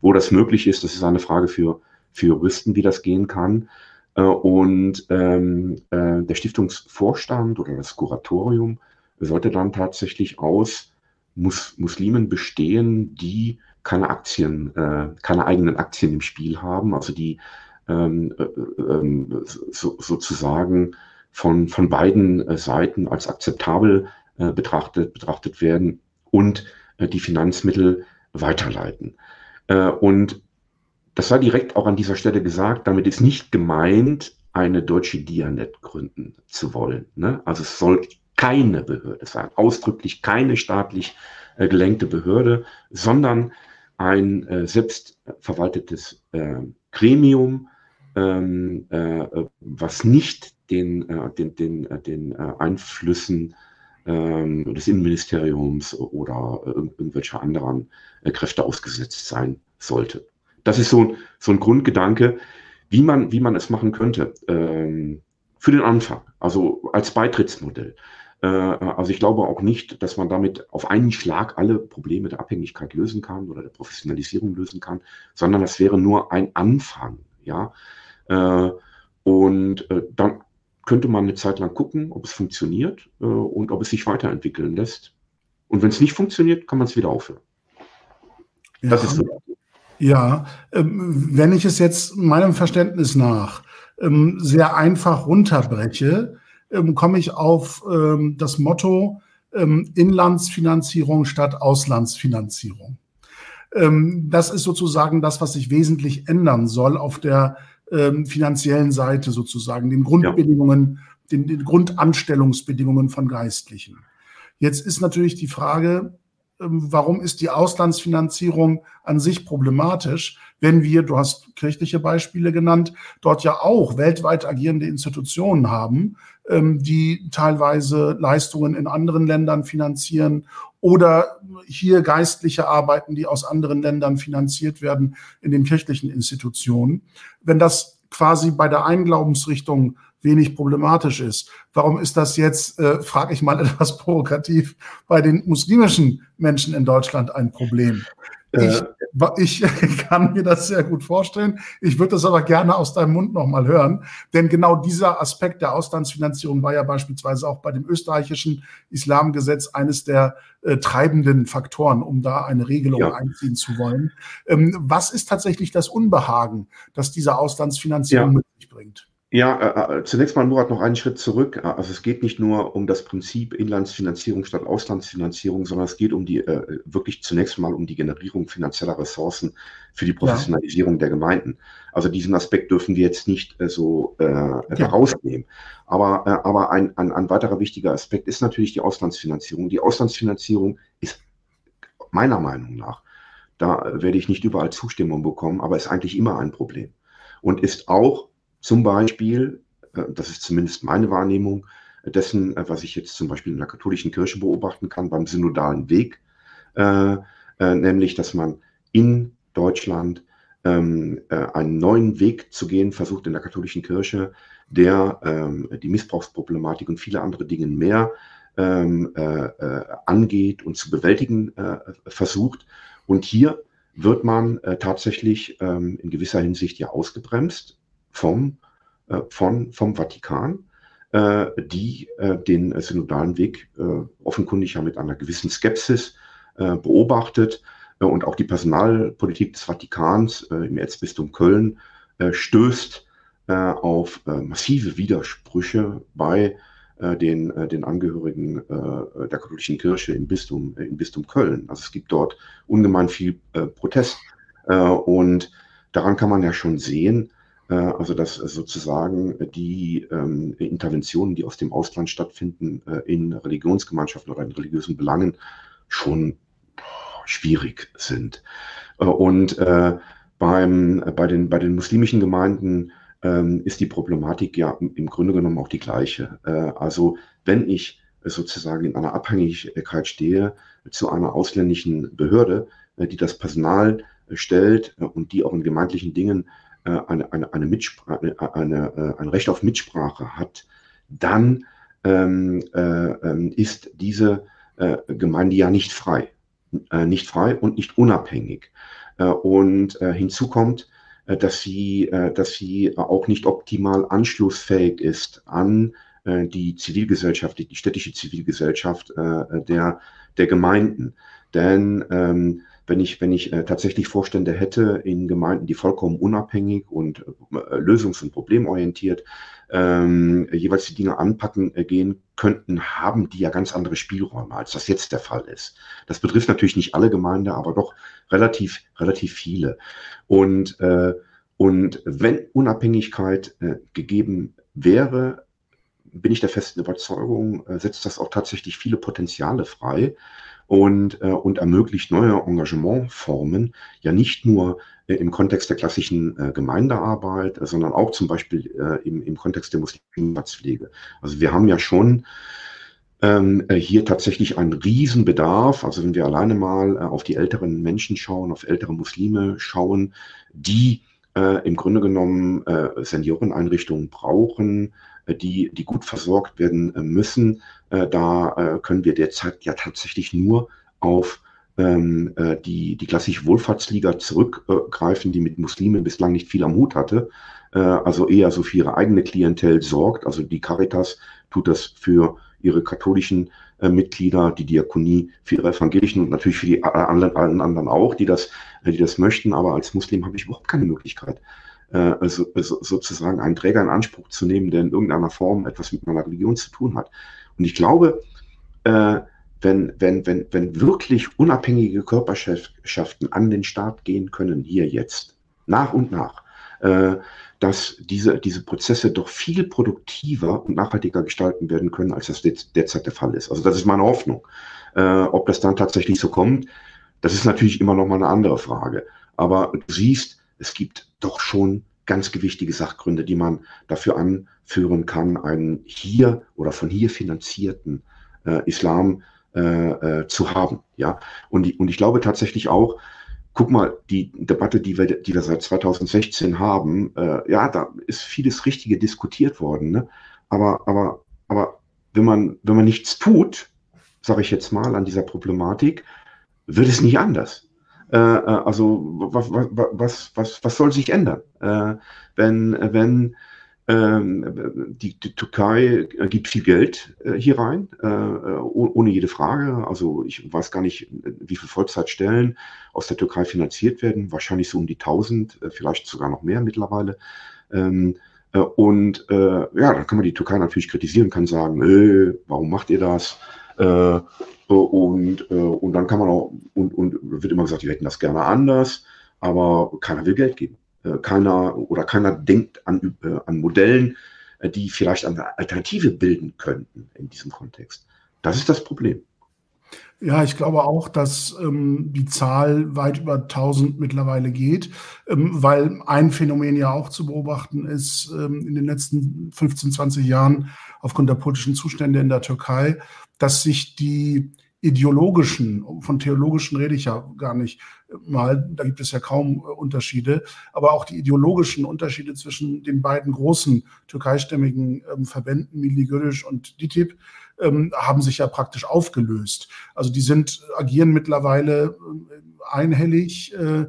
wo das möglich ist. Das ist eine Frage für, für Juristen, wie das gehen kann. Äh, und ähm, äh, der Stiftungsvorstand oder das Kuratorium sollte dann tatsächlich aus Mus Muslimen bestehen, die keine Aktien, äh, keine eigenen Aktien im Spiel haben, also die ähm, äh, ähm, so, sozusagen von, von beiden äh, Seiten als akzeptabel äh, betrachtet, betrachtet werden und die Finanzmittel weiterleiten. und das sei direkt auch an dieser Stelle gesagt, damit ist nicht gemeint, eine deutsche Dianet gründen zu wollen. Ne? Also es soll keine Behörde sein, ausdrücklich keine staatlich äh, gelenkte Behörde, sondern ein äh, selbstverwaltetes äh, Gremium, ähm, äh, was nicht den, äh, den, den, äh, den Einflüssen ähm, des Innenministeriums oder irgendwelcher anderen Kräfte ausgesetzt sein sollte. Das ist so, so ein Grundgedanke, wie man, wie man es machen könnte. Ähm, für den Anfang, also als Beitrittsmodell. Äh, also ich glaube auch nicht, dass man damit auf einen Schlag alle Probleme der Abhängigkeit lösen kann oder der Professionalisierung lösen kann, sondern das wäre nur ein Anfang. Ja? Äh, und äh, dann könnte man eine Zeit lang gucken, ob es funktioniert und ob es sich weiterentwickeln lässt. Und wenn es nicht funktioniert, kann man es wieder aufhören. Ja. Das ist so. Ja, ähm, wenn ich es jetzt meinem Verständnis nach ähm, sehr einfach runterbreche, ähm, komme ich auf das Motto Inlandsfinanzierung statt Auslandsfinanzierung. Das ist sozusagen das, was sich wesentlich ändern soll auf der finanziellen Seite sozusagen, den Grundbedingungen, den, den Grundanstellungsbedingungen von Geistlichen. Jetzt ist natürlich die Frage, ähm, warum ist die Auslandsfinanzierung an sich problematisch, wenn wir, du hast kirchliche Beispiele genannt, dort ja auch weltweit agierende Institutionen haben, ähm, die teilweise Leistungen in anderen Ländern finanzieren oder hier geistliche Arbeiten, die aus anderen Ländern finanziert werden in den kirchlichen Institutionen. Wenn das quasi bei der einen Glaubensrichtung wenig problematisch ist. Warum ist das jetzt, äh, frage ich mal etwas provokativ, bei den muslimischen Menschen in Deutschland ein Problem? Ich, ich kann mir das sehr gut vorstellen. Ich würde das aber gerne aus deinem Mund nochmal hören. Denn genau dieser Aspekt der Auslandsfinanzierung war ja beispielsweise auch bei dem österreichischen Islamgesetz eines der äh, treibenden Faktoren, um da eine Regelung ja. einziehen zu wollen. Ähm, was ist tatsächlich das Unbehagen, das diese Auslandsfinanzierung ja. mit sich bringt? Ja, äh, äh, zunächst mal, Murat, noch einen Schritt zurück. Äh, also es geht nicht nur um das Prinzip Inlandsfinanzierung statt Auslandsfinanzierung, sondern es geht um die äh, wirklich zunächst mal um die Generierung finanzieller Ressourcen für die Professionalisierung ja. der Gemeinden. Also diesen Aspekt dürfen wir jetzt nicht äh, so äh, ja. herausnehmen. Aber, äh, aber ein, ein, ein weiterer wichtiger Aspekt ist natürlich die Auslandsfinanzierung. Die Auslandsfinanzierung ist meiner Meinung nach, da werde ich nicht überall Zustimmung bekommen, aber ist eigentlich immer ein Problem und ist auch zum Beispiel, äh, das ist zumindest meine Wahrnehmung, dessen, äh, was ich jetzt zum Beispiel in der katholischen Kirche beobachten kann, beim synodalen Weg, äh, äh, nämlich, dass man in Deutschland ähm, äh, einen neuen Weg zu gehen versucht in der katholischen Kirche, der ähm, die Missbrauchsproblematik und viele andere Dinge mehr ähm, äh, angeht und zu bewältigen versucht. Und hier wird man tatsächlich ähm, in gewisser Hinsicht ja ausgebremst vom, äh, von, vom Vatikan, äh, die äh, den synodalen Weg äh, offenkundig ja mit einer gewissen Skepsis äh, beobachtet äh, und auch die Personalpolitik des Vatikans im Erzbistum Köln stößt auf massive Widersprüche bei den, den Angehörigen der katholischen Kirche im Bistum, im Bistum Köln. Also es gibt dort ungemein viel Protest. und daran kann man ja schon sehen, äh, also dass sozusagen die ähm, Interventionen, die aus dem Ausland stattfinden, äh, in Religionsgemeinschaften oder in religiösen Belangen schon schwierig sind. Äh, und beim, bei, den, bei den muslimischen Gemeinden ähm, ist die Problematik ja im Grunde genommen auch die gleiche. also wenn ich sozusagen in einer Abhängigkeit stehe zu einer ausländischen Behörde, die das Personal stellt und die auch in gemeindlichen Dingen äh, eine, eine, eine, Mitsprache, eine, äh, ein Recht auf Mitsprache hat, dann ähm, äh, ähm, ist diese äh, Gemeinde ja nicht frei. Äh, nicht frei und nicht unabhängig. Äh, und äh, hinzu kommt, äh, dass, sie, äh, dass sie auch nicht optimal anschlussfähig ist an äh, die Zivilgesellschaft, die, die städtische Zivilgesellschaft äh, der, der Gemeinden. Denn ähm, wenn ich, wenn ich äh, tatsächlich Vorstände hätte in Gemeinden, die vollkommen unabhängig und äh, lösungs- und problemorientiert ähm, jeweils die Dinge anpacken äh, gehen könnten, haben die ja ganz andere Spielräume, als das jetzt der Fall ist. Das betrifft natürlich nicht alle Gemeinden, aber doch relativ, relativ viele. Und, äh, und wenn Unabhängigkeit äh, gegeben wäre, bin ich der festen Überzeugung, äh, setzt das auch tatsächlich viele Potenziale frei und, äh, und ermöglicht neue Engagementformen, ja nicht nur äh, im Kontext der klassischen äh, Gemeindearbeit, sondern auch zum Beispiel äh, im, im Kontext der Muslimpflege. Also wir haben ja schon ähm, äh, hier tatsächlich einen Riesenbedarf. Also wenn wir alleine mal äh, auf die älteren Menschen schauen, auf ältere Muslime schauen, die äh, im Grunde genommen äh, Senioreneinrichtungen brauchen, die, die gut versorgt werden äh, müssen. Äh, da können wir derzeit ja tatsächlich nur auf ähm, die, die klassische Wohlfahrtsliga zurückgreifen, die mit Muslimen bislang nicht viel am Hut hatte. also eher so für ihre eigene Klientel sorgt. Also die Caritas tut das für ihre katholischen äh, Mitglieder, die Diakonie für ihre evangelischen und natürlich für die anderen, anderen auch, die das, die das möchten. Aber als Muslim habe ich überhaupt keine Möglichkeit, äh, also, also sozusagen einen Träger in Anspruch zu nehmen, der in irgendeiner Form etwas mit meiner Religion zu tun hat. Und ich glaube, äh, wenn, wenn, wenn, wenn wirklich unabhängige Körperschaften an den Start gehen können, hier jetzt, nach und nach, äh, dass diese, diese Prozesse doch viel produktiver und nachhaltiger gestalten werden können, als das derzeit der Fall ist. Also das ist meine Hoffnung. Äh, ob das dann tatsächlich so kommt, das ist natürlich immer noch mal eine andere Frage. Aber du siehst, es gibt doch schon ganz gewichtige Sachgründe, die man dafür anführen kann, einen hier oder von hier finanzierten äh, Islam äh, äh, zu haben. Ja, und, und ich glaube tatsächlich auch, guck mal, die Debatte, die wir, die wir seit 2016 haben, äh, ja, da ist vieles Richtige diskutiert worden. Ne? Aber, aber, aber wenn man, wenn man nichts tut, sage ich jetzt mal, an dieser Problematik, wird es nicht anders. Äh, äh also was, was, was, was soll sich ändern, äh, wenn, wenn ähm, die, die, Türkei gibt viel Geld hier rein, ohne jede Frage. Also ich weiß gar nicht, wie viele Vollzeitstellen aus der Türkei finanziert werden. Wahrscheinlich so um die 1000, vielleicht sogar noch mehr mittlerweile. Ähm, und ja, dann kann man die Türkei natürlich kritisieren, kann sagen, warum macht ihr das? Und, und dann kann man auch, und, und wird immer gesagt, wir hätten das gerne anders, aber keiner will Geld geben. Äh, keiner oder keiner denkt an, äh, an Modellen, äh, die vielleicht eine Alternative bilden könnten in diesem Kontext. Das ist das Problem. Ja, ich glaube auch, dass ähm, die Zahl weit über 1000 mittlerweile geht, ähm, weil ein Phänomen ja auch zu beobachten ist ähm, in den letzten 15, 20 Jahren aufgrund der politischen Zustände in der Türkei, dass sich die ideologischen, von theologischen rede ich ja gar nicht mal, da gibt es ja kaum äh, Unterschiede, aber auch die ideologischen Unterschiede zwischen den beiden großen türkeistämmigen ähm, Verbänden, Milli Görüş und DİTİB, ähm, haben sich ja praktisch aufgelöst. Also die sind, agieren mittlerweile äh, einhellig äh,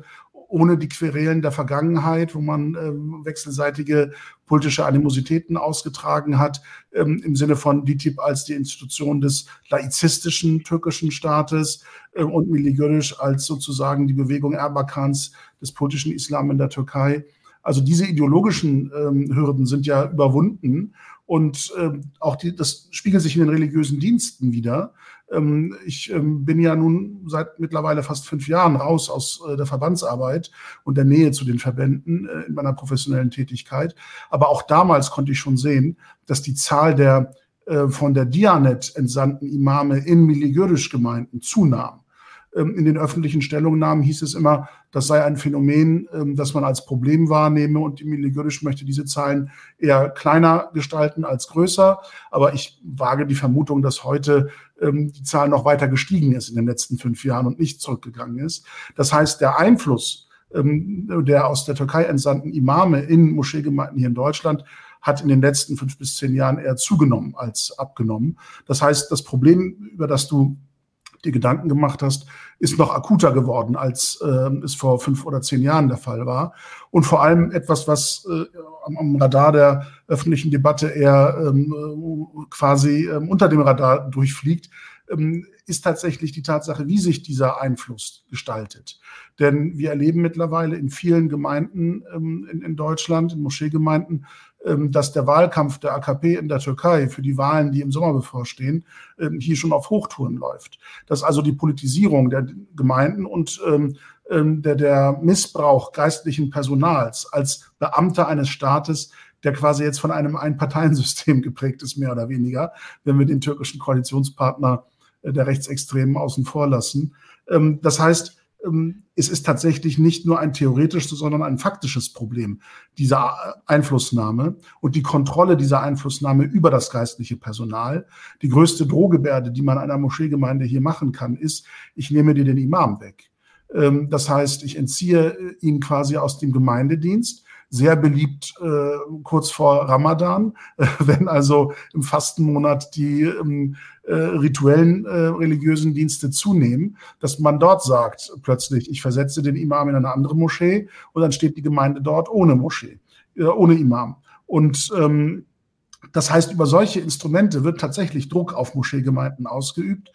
ohne die Querelen der Vergangenheit, wo man ähm, wechselseitige politische Animositäten ausgetragen hat, ähm, im Sinne von DİTİB als die Institution des laizistischen türkischen Staates äh, und Milli Görüş als sozusagen die Bewegung Erbakans des politischen Islam in der Türkei. Also diese ideologischen ähm, Hürden sind ja überwunden und ähm, auch die, das spiegelt sich in den religiösen Diensten wieder. Ähm, ich ähm, bin ja nun seit mittlerweile fast fünf Jahren raus aus äh, der Verbandsarbeit und der Nähe zu den Verbänden äh, in meiner professionellen Tätigkeit. Aber auch damals konnte ich schon sehen, dass die Zahl der äh, von der Dianet entsandten Imame in Miligörisch-Gemeinden zunahm. Ähm, in den öffentlichen Stellungnahmen hieß es immer, das sei ein Phänomen, ähm, das man als Problem wahrnehme und Emilie Görisch möchte diese Zahlen eher kleiner gestalten als größer. Aber ich wage die Vermutung, dass heute ähm, die Zahl noch weiter gestiegen ist in den letzten fünf Jahren und nicht zurückgegangen ist. Das heißt, der Einfluss der aus der Türkei entsandten Imame in Moscheegemeinden hier in Deutschland hat in den letzten fünf bis zehn Jahren eher zugenommen als abgenommen. Das heißt, das Problem, über das du dir Gedanken gemacht hast, ist noch akuter geworden, als äh, es vor fünf oder zehn Jahren der Fall war. Und vor allem etwas, was äh, am, am, Radar der öffentlichen Debatte eher ähm, äh, quasi ähm, unter dem Radar durchfliegt, ähm, ist tatsächlich die Tatsache, wie sich dieser Einfluss gestaltet. Denn wir erleben mittlerweile in vielen Gemeinden ähm, in, in Deutschland, in Moscheegemeinden, dass der Wahlkampf der AKP in der Türkei für die Wahlen, die im Sommer bevorstehen, ähm, hier schon auf Hochtouren läuft. Dass also die Politisierung der Gemeinden und ähm, der, der Missbrauch geistlichen Personals als Beamter eines Staates der quasi jetzt von einem Einparteiensystem geprägt ist, mehr oder weniger, wenn wir den türkischen Koalitionspartner äh, der Rechtsextremen außen vor lassen. Das heißt, ähm, es ist tatsächlich nicht nur ein theoretisches, sondern ein faktisches Problem dieser Einflussnahme und die Kontrolle dieser Einflussnahme über das geistliche Personal. Die größte Drohgebärde, die man einer Moscheegemeinde hier machen kann, ist, ich nehme dir den Imam weg. Ähm, das heißt, ich entziehe ihn quasi aus dem Gemeindedienst sehr beliebt äh, kurz vor Ramadan, äh, wenn also im Fastenmonat die ähm, äh, rituellen äh, religiösen Dienste zunehmen, dass man dort sagt plötzlich, ich versetze den Imam in eine andere Moschee und dann steht die Gemeinde dort ohne Moschee, äh, ohne Imam. Und ähm, das heißt, über solche Instrumente wird tatsächlich Druck auf Moscheegemeinden ausgeübt.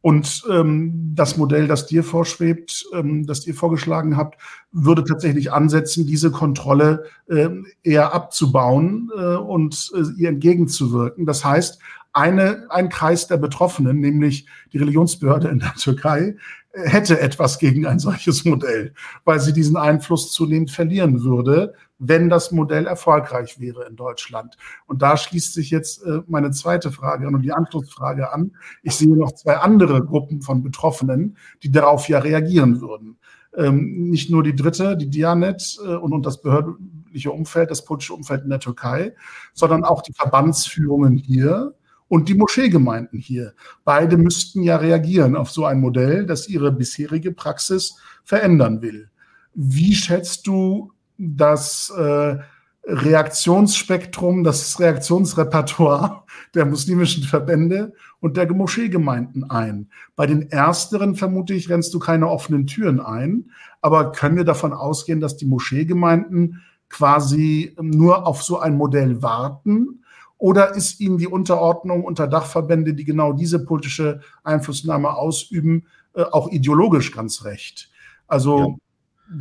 Und ähm, das Modell, das dir vorschwebt, ähm, das ihr vorgeschlagen habt, würde tatsächlich ansetzen, diese Kontrolle äh, eher abzubauen äh, und äh, ihr entgegenzuwirken. Das heißt, eine, ein Kreis der Betroffenen, nämlich die Religionsbehörde in der Türkei, hätte etwas gegen ein solches Modell, weil sie diesen Einfluss zunehmend verlieren würde, wenn das Modell erfolgreich wäre in Deutschland. Und da schließt sich jetzt äh, meine zweite Frage und die Anschlussfrage an. Ich sehe noch zwei andere Gruppen von Betroffenen, die darauf ja reagieren würden. Ähm, nicht nur die dritte, die Dianet äh, und, und das behördliche Umfeld, das politische Umfeld in der Türkei, sondern auch die Verbandsführungen hier und die Moscheegemeinden hier. Beide müssten ja reagieren auf so ein Modell, das ihre bisherige Praxis verändern will. Wie schätzt du das äh, Reaktionsspektrum, das Reaktionsrepertoire der muslimischen Verbände und der Moscheegemeinden ein. Bei den ersteren vermute ich, rennst du keine offenen Türen ein, aber können wir davon ausgehen, dass die Moscheegemeinden quasi nur auf so ein Modell warten oder ist Ihnen die Unterordnung unter Dachverbände, die genau diese politische Einflussnahme ausüben, äh, auch ideologisch ganz recht? Also ja.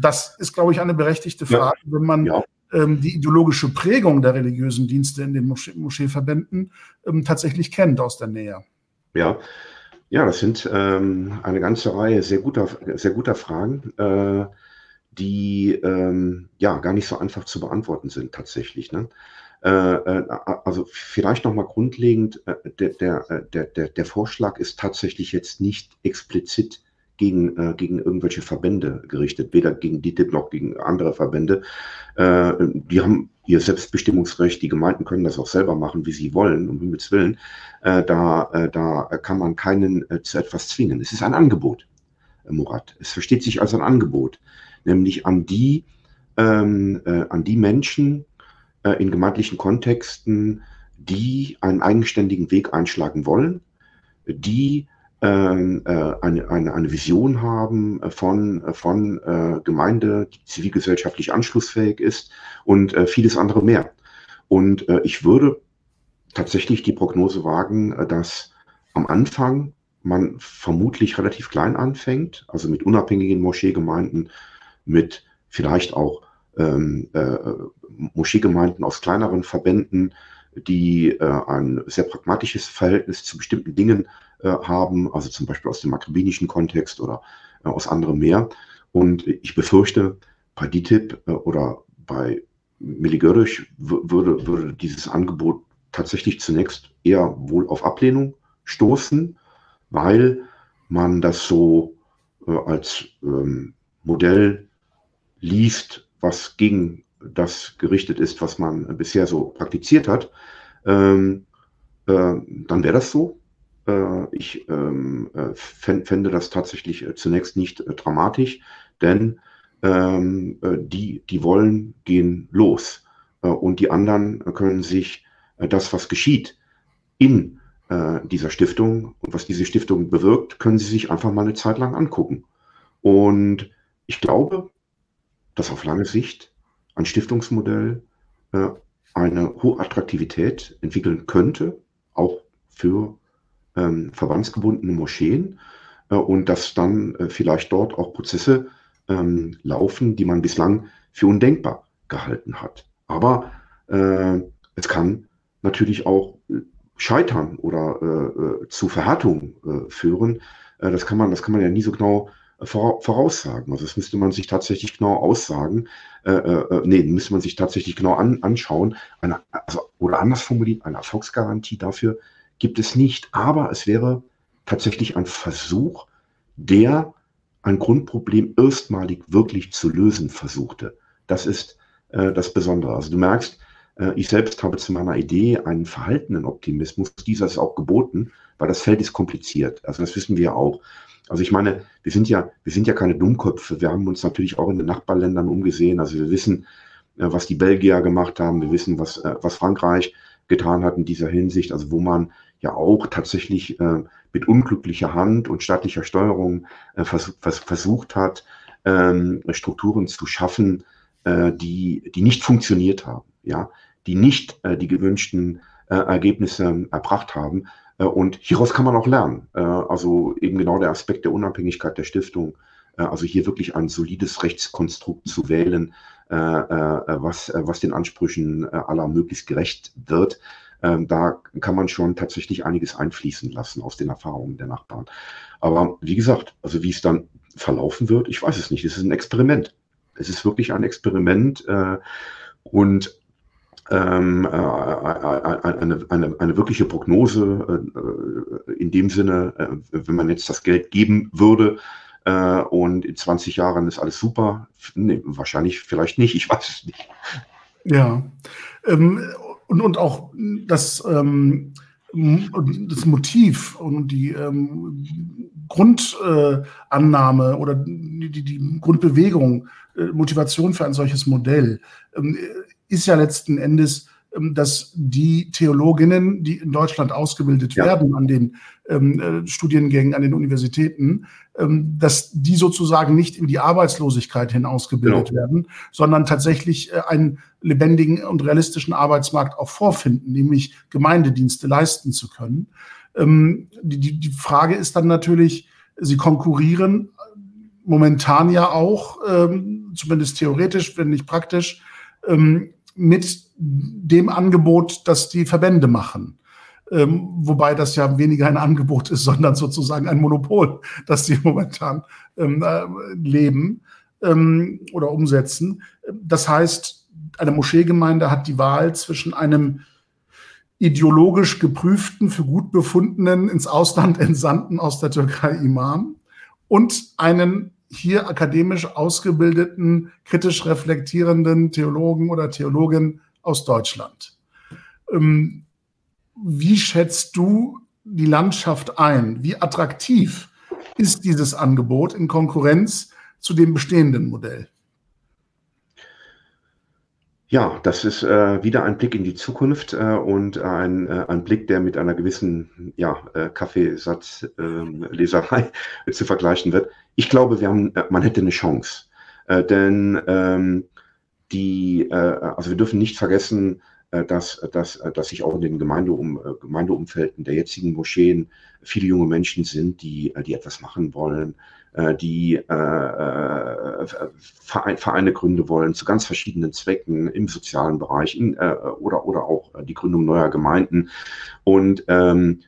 das ist, glaube ich, eine berechtigte Frage, ja. wenn man ja. Ähm, die ideologische Prägung der religiösen Dienste in den Moschee Moscheeverbänden ähm, tatsächlich kennt aus der Nähe. Ja, ja, das sind ähm, eine ganze Reihe sehr guter, sehr guter Fragen, äh, die ähm, ja gar nicht so einfach zu beantworten sind tatsächlich. Ne? Äh, äh, also vielleicht nochmal grundlegend, äh, der, der, der, der Vorschlag ist tatsächlich jetzt nicht explizit gegen, gegen irgendwelche Verbände gerichtet, weder gegen DITIB noch gegen andere Verbände. die haben ihr Selbstbestimmungsrecht, die Gemeinden können das auch selber machen, wie sie wollen, um Himmels Willen. da, da kann man keinen zu etwas zwingen. Es ist ein Angebot, Murat. Es versteht sich als ein Angebot, nämlich an die, ähm, an die Menschen, äh, in gemeindlichen Kontexten, die einen eigenständigen Weg einschlagen wollen, die äh, eine, eine, eine Vision haben von, von äh, Gemeinde, die zivilgesellschaftlich anschlussfähig ist und äh, vieles andere mehr. Und äh, ich würde tatsächlich die Prognose wagen, äh, dass am Anfang man vermutlich relativ klein anfängt, also mit unabhängigen Moscheegemeinden, mit vielleicht auch ähm, äh, Moscheegemeinden aus kleineren Verbänden, die äh, ein sehr pragmatisches Verhältnis zu bestimmten Dingen äh, haben, also zum Beispiel aus dem makribinischen Kontext oder äh, aus anderem mehr. Und ich befürchte, bei DITIB äh, oder bei Miligörisch würde, würde dieses Angebot tatsächlich zunächst eher wohl auf Ablehnung stoßen, weil man das so äh, als ähm, Modell liest, was gegen das gerichtet ist, was man bisher so praktiziert hat, ähm, äh, dann wäre das so. Äh, ich ähm, äh, fände das tatsächlich äh, zunächst nicht äh, dramatisch, denn ähm, äh, die, die wollen, gehen los. und die anderen können sich das, was geschieht in dieser Stiftung und was diese Stiftung bewirkt, können sie sich einfach mal eine Zeit lang angucken. Und ich glaube, dass auf lange Sicht ein Stiftungsmodell äh, eine hohe Attraktivität entwickeln könnte, auch für ähm, verbandsgebundene Moscheen äh, und dass dann äh, vielleicht dort auch Prozesse ähm, laufen, die man bislang für undenkbar gehalten hat. Aber äh, es kann natürlich auch scheitern oder äh, äh, zu Verhärtung führen. das kann man, das kann man ja nie so genau voraussagen. Also das müsste man sich tatsächlich genau aussagen. Äh, äh, nee, müsste man sich tatsächlich genau an, anschauen. Eine, also, oder anders formuliert, eine Erfolgsgarantie dafür gibt es nicht. Aber es wäre tatsächlich ein Versuch, der ein Grundproblem erstmalig wirklich zu lösen versuchte. Das ist äh, das Besondere. Also du merkst, äh, ich selbst habe zu meiner Idee einen verhaltenen Optimismus. Dieser ist auch geboten, weil das Feld ist kompliziert. Also das wissen wir auch. Also ich meine, wir sind ja, wir sind ja keine Dummköpfe. Wir haben uns natürlich auch in den Nachbarländern umgesehen. Also wir wissen, äh, was die Belgier gemacht haben. Wir wissen, was, äh, was Frankreich getan hat in dieser Hinsicht. Also wo man ja auch tatsächlich äh, mit unglücklicher Hand und staatlicher Steuerung versucht hat, ähm, Strukturen zu schaffen, die, die nicht funktioniert haben, ja, die nicht die gewünschten Ergebnisse erbracht haben. Äh, und hieraus kann man auch lernen. Äh, also eben genau der Aspekt der Unabhängigkeit der Stiftung also hier wirklich ein solides Rechtskonstrukt zu wählen, was, was den Ansprüchen aller möglichst gerecht wird. Ähm, da kann man schon tatsächlich einiges einfließen lassen aus den Erfahrungen der Nachbarn. Aber wie gesagt, also wie es dann verlaufen wird, ich weiß es nicht. Es ist ein Experiment. Es ist wirklich ein Experiment und ähm, äh, eine, eine, eine wirkliche Prognose äh, in dem Sinne, äh, wenn man jetzt das Geld geben würde äh, und in 20 Jahren ist alles super, nee, wahrscheinlich vielleicht nicht, ich weiß es nicht. Ja, ähm, und, und auch das, ähm, das Motiv und die ähm, Grundannahme äh, oder die, die Grundbewegung, äh, Motivation für ein solches Modell ähm, ist ja letzten Endes, dass die Theologinnen, die in Deutschland ausgebildet ja. werden an den ähm, äh, Studiengängen, an den Universitäten, ähm, dass die sozusagen nicht in die Arbeitslosigkeit hin ausgebildet genau. werden, sondern tatsächlich äh, einen lebendigen und realistischen Arbeitsmarkt auch vorfinden, nämlich Gemeindedienste leisten zu können. Ähm, die, die, die Frage ist dann natürlich, sie konkurrieren momentan ja auch, ähm, zumindest theoretisch, wenn nicht praktisch, ähm, mit dem Angebot, das die Verbände machen. Ähm, wobei das ja weniger ein Angebot ist, sondern sozusagen ein Monopol, das sie momentan ähm, äh, leben ähm, oder umsetzen. Das heißt, eine Moscheegemeinde hat die Wahl zwischen einem ideologisch geprüften, für gut befundenen, ins Ausland entsandten aus der Türkei Imam und einen hier akademisch ausgebildeten, kritisch reflektierenden Theologen oder Theologin aus Deutschland. Ähm, wie schätzt du die Landschaft ein? Wie attraktiv ist dieses Angebot in Konkurrenz zu dem bestehenden Modell? Ja, das ist äh, wieder ein Blick in die Zukunft äh, und ein, äh, ein Blick, der mit einer gewissen ja, äh, Kaffeesatzleserei zu vergleichen wird. Ich glaube, wir haben, äh, man hätte eine Chance. Äh, denn ähm, die, äh, also wir dürfen nicht vergessen, äh, dass, dass, dass sich auch in den Gemeindeum, äh, Gemeindeumfelden der jetzigen Moscheen viele junge Menschen sind, die, die etwas machen wollen, die Vereine gründen wollen zu ganz verschiedenen Zwecken im sozialen Bereich in, oder, oder auch die Gründung neuer Gemeinden. Und ähm,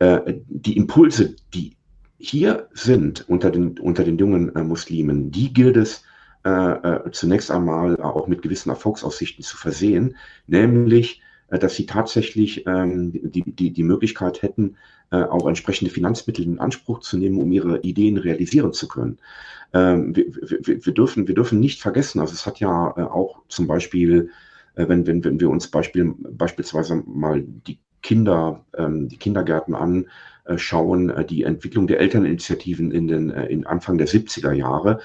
die Impulse, die hier sind unter den, unter den jungen äh, Muslimen, die gilt es äh, äh, zunächst einmal auch mit gewissen Erfolgsaussichten zu versehen, nämlich, äh, dass sie tatsächlich ähm, die, die, die Möglichkeit hätten, äh, auch entsprechende Finanzmittel in Anspruch zu nehmen, um ihre Ideen realisieren zu können. Ähm, wir, wir, wir, dürfen, wir dürfen nicht vergessen, also es hat ja äh, auch zum Beispiel, wenn, wenn, wenn wir uns Beispiel, beispielsweise mal die Kinder, ähm, die Kindergärten an, äh, schauen, äh, die Entwicklung der Elterninitiativen in den äh, in Anfang der 70er Jahre.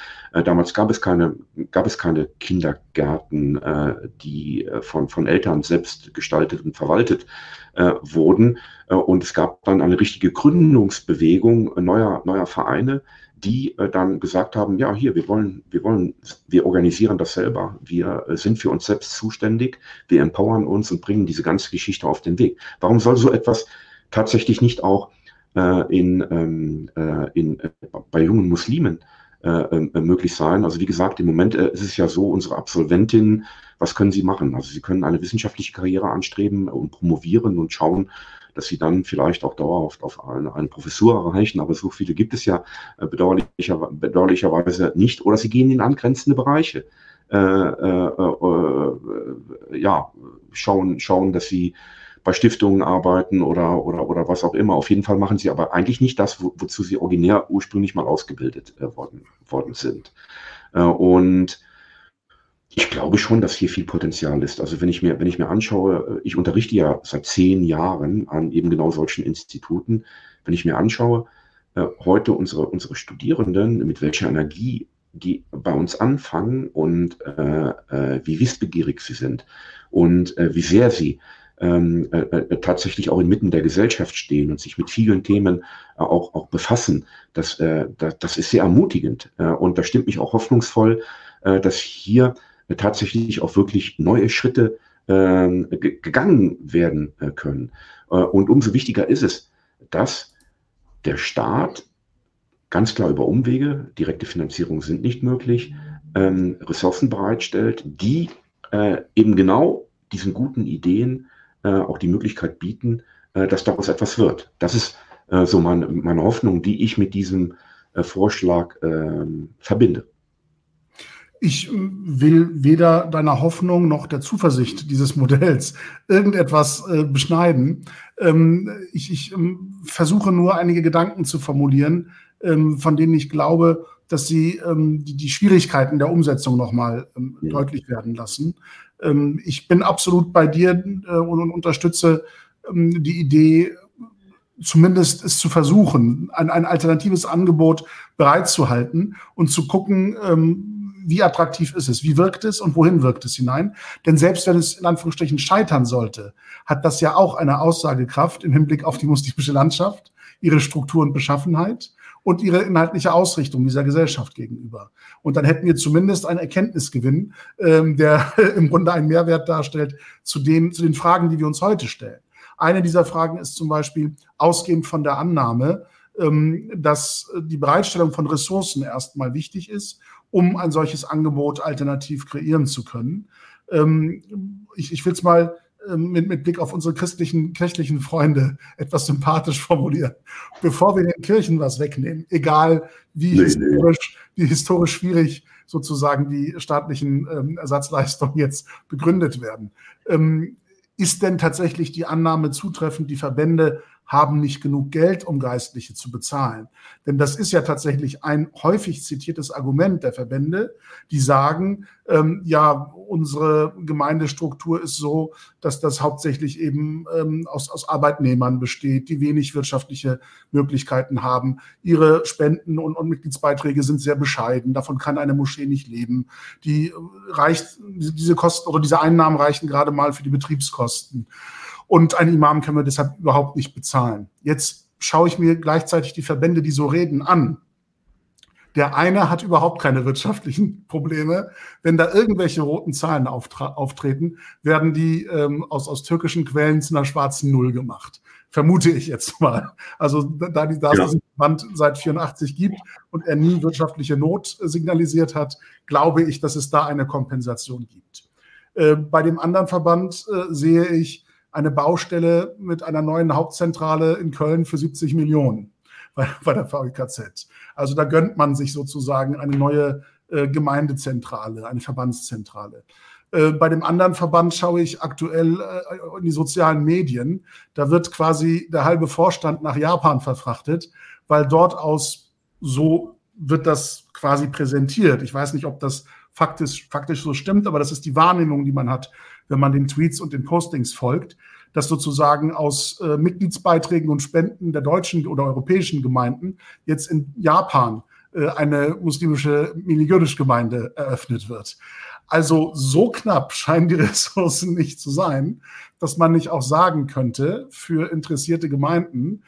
Damals gab es keine, gab es keine Kindergärten, die von, von Eltern selbst gestaltet und verwaltet wurden. Und es gab dann eine richtige Gründungsbewegung neuer, neuer Vereine, die dann gesagt haben, ja, hier, wir wollen, wir wollen, wir organisieren das selber. Wir sind für uns selbst zuständig. Wir empowern uns und bringen diese ganze Geschichte auf den Weg. Warum soll so etwas tatsächlich nicht auch äh, in, ähm, äh, in, äh, bei jungen Muslimen äh, äh, möglich sein. Also wie gesagt, im Moment äh, ist es ja so, unsere Absolventinnen, was können sie machen? Also sie können eine wissenschaftliche Karriere anstreben und promovieren und schauen, dass sie dann vielleicht auch dauerhaft auf eine, eine Professur erreichen, aber so viele gibt es ja äh, bedauerlicher, bedauerlicherweise nicht. Oder sie gehen in angrenzende Bereiche. Äh, äh, äh, ja, schauen, schauen, dass sie bei Stiftungen arbeiten oder, oder, oder was auch immer. Auf jeden Fall machen sie aber eigentlich nicht das, wo, wozu sie originär ursprünglich mal ausgebildet äh, worden, worden sind. Äh, und ich glaube schon, dass hier viel Potenzial ist. Also wenn ich mir, wenn ich mir anschaue, äh, ich unterrichte ja seit zehn Jahren an eben genau solchen Instituten. Wenn ich mir anschaue, äh, heute unsere, unsere Studierenden, mit welcher Energie die bei uns anfangen und äh, äh, wie wissbegierig sie sind und äh, wie sehr sie ähm, äh, äh, tatsächlich auch inmitten der Gesellschaft stehen und sich mit vielen Themen äh, auch, auch befassen. Das, äh, das, das ist sehr ermutigend äh, und das stimmt mich auch hoffnungsvoll, dass hier tatsächlich auch wirklich neue Schritte äh, gegangen werden können. Und umso wichtiger ist es, dass der Staat ganz klar über Umwege, direkte Finanzierungen sind nicht möglich, ähm, Ressourcen bereitstellt, die äh, eben genau diesen guten Ideen auch die Möglichkeit bieten, äh, dass daraus etwas wird. Das ist äh, so meine, meine Hoffnung, die ich mit diesem äh, Vorschlag ähm, verbinde. Ich will weder deiner Hoffnung noch der Zuversicht dieses Modells irgendetwas äh, beschneiden. Ähm, ich, ich ähm, versuche nur einige Gedanken zu formulieren, ähm, von denen ich glaube, dass sie ähm, die, die, Schwierigkeiten der Umsetzung nochmal ähm, ja. deutlich werden lassen. Ähm, ich bin absolut bei dir äh, und, und, unterstütze die Idee, zumindest es zu versuchen, ein, ein alternatives Angebot bereitzuhalten und zu gucken, wie attraktiv ist es, wie wirkt es und wohin wirkt es hinein. Denn selbst wenn es in Anführungsstrichen scheitern sollte, hat das ja auch eine Aussagekraft im Hinblick auf die muslimische Landschaft, ihre Struktur und Beschaffenheit und ihre inhaltliche Ausrichtung dieser Gesellschaft gegenüber. Und dann hätten wir zumindest einen Erkenntnisgewinn, ähm, der im Grunde einen Mehrwert darstellt zu, dem, zu den Fragen, die wir uns heute stellen. Eine dieser Fragen ist zum Beispiel ausgehend von der Annahme, ähm, dass die Bereitstellung von Ressourcen erstmal wichtig ist um ein solches Angebot alternativ kreieren zu können. Ähm, ich ich will es mal mit, mit, Blick auf unsere christlichen, kirchlichen Freunde etwas sympathisch formulieren. Bevor wir den Kirchen was wegnehmen, egal wie, nee, historisch, nee. wie historisch schwierig sozusagen die staatlichen ähm, Ersatzleistungen jetzt begründet werden, ähm, ist denn tatsächlich die Annahme zutreffend, die Verbände haben nicht genug Geld, um Geistliche zu bezahlen. Denn das ist ja tatsächlich ein häufig zitiertes Argument der Verbände, die sagen, ähm, ja, unsere Gemeindestruktur ist so, dass das hauptsächlich eben ähm, aus, aus Arbeitnehmern besteht, die wenig wirtschaftliche Möglichkeiten haben. Ihre Spenden und, und Mitgliedsbeiträge sind sehr bescheiden. Davon kann eine Moschee nicht leben. Die reicht, diese Kosten oder diese Einnahmen reichen gerade mal für die Betriebskosten. Und einen Imam können wir deshalb überhaupt nicht bezahlen. Jetzt schaue ich mir gleichzeitig die Verbände, die so reden, an. Der eine hat überhaupt keine wirtschaftlichen Probleme. Wenn da irgendwelche roten Zahlen auftreten, werden die ähm, aus, aus türkischen Quellen zu einer schwarzen Null gemacht. Vermute ich jetzt mal. Also da, die, da es ja. diesen Verband seit 84 gibt und er nie wirtschaftliche Not signalisiert hat, glaube ich, dass es da eine Kompensation gibt. Äh, bei dem anderen Verband äh, sehe ich, eine Baustelle mit einer neuen Hauptzentrale in Köln für 70 Millionen bei, bei der VIKZ. Also da gönnt man sich sozusagen eine neue äh, Gemeindezentrale, eine Verbandszentrale. Äh, bei dem anderen Verband schaue ich aktuell äh, in die sozialen Medien. Da wird quasi der halbe Vorstand nach Japan verfrachtet, weil dort aus so wird das quasi präsentiert. Ich weiß nicht, ob das faktisch, faktisch so stimmt, aber das ist die Wahrnehmung, die man hat, wenn man den Tweets und den Postings folgt, dass sozusagen aus äh, Mitgliedsbeiträgen und Spenden der deutschen oder europäischen Gemeinden jetzt in Japan äh, eine muslimische Mini-Gemeinde eröffnet wird. Also so knapp scheinen die Ressourcen nicht zu sein, dass man nicht auch sagen könnte, für interessierte Gemeinden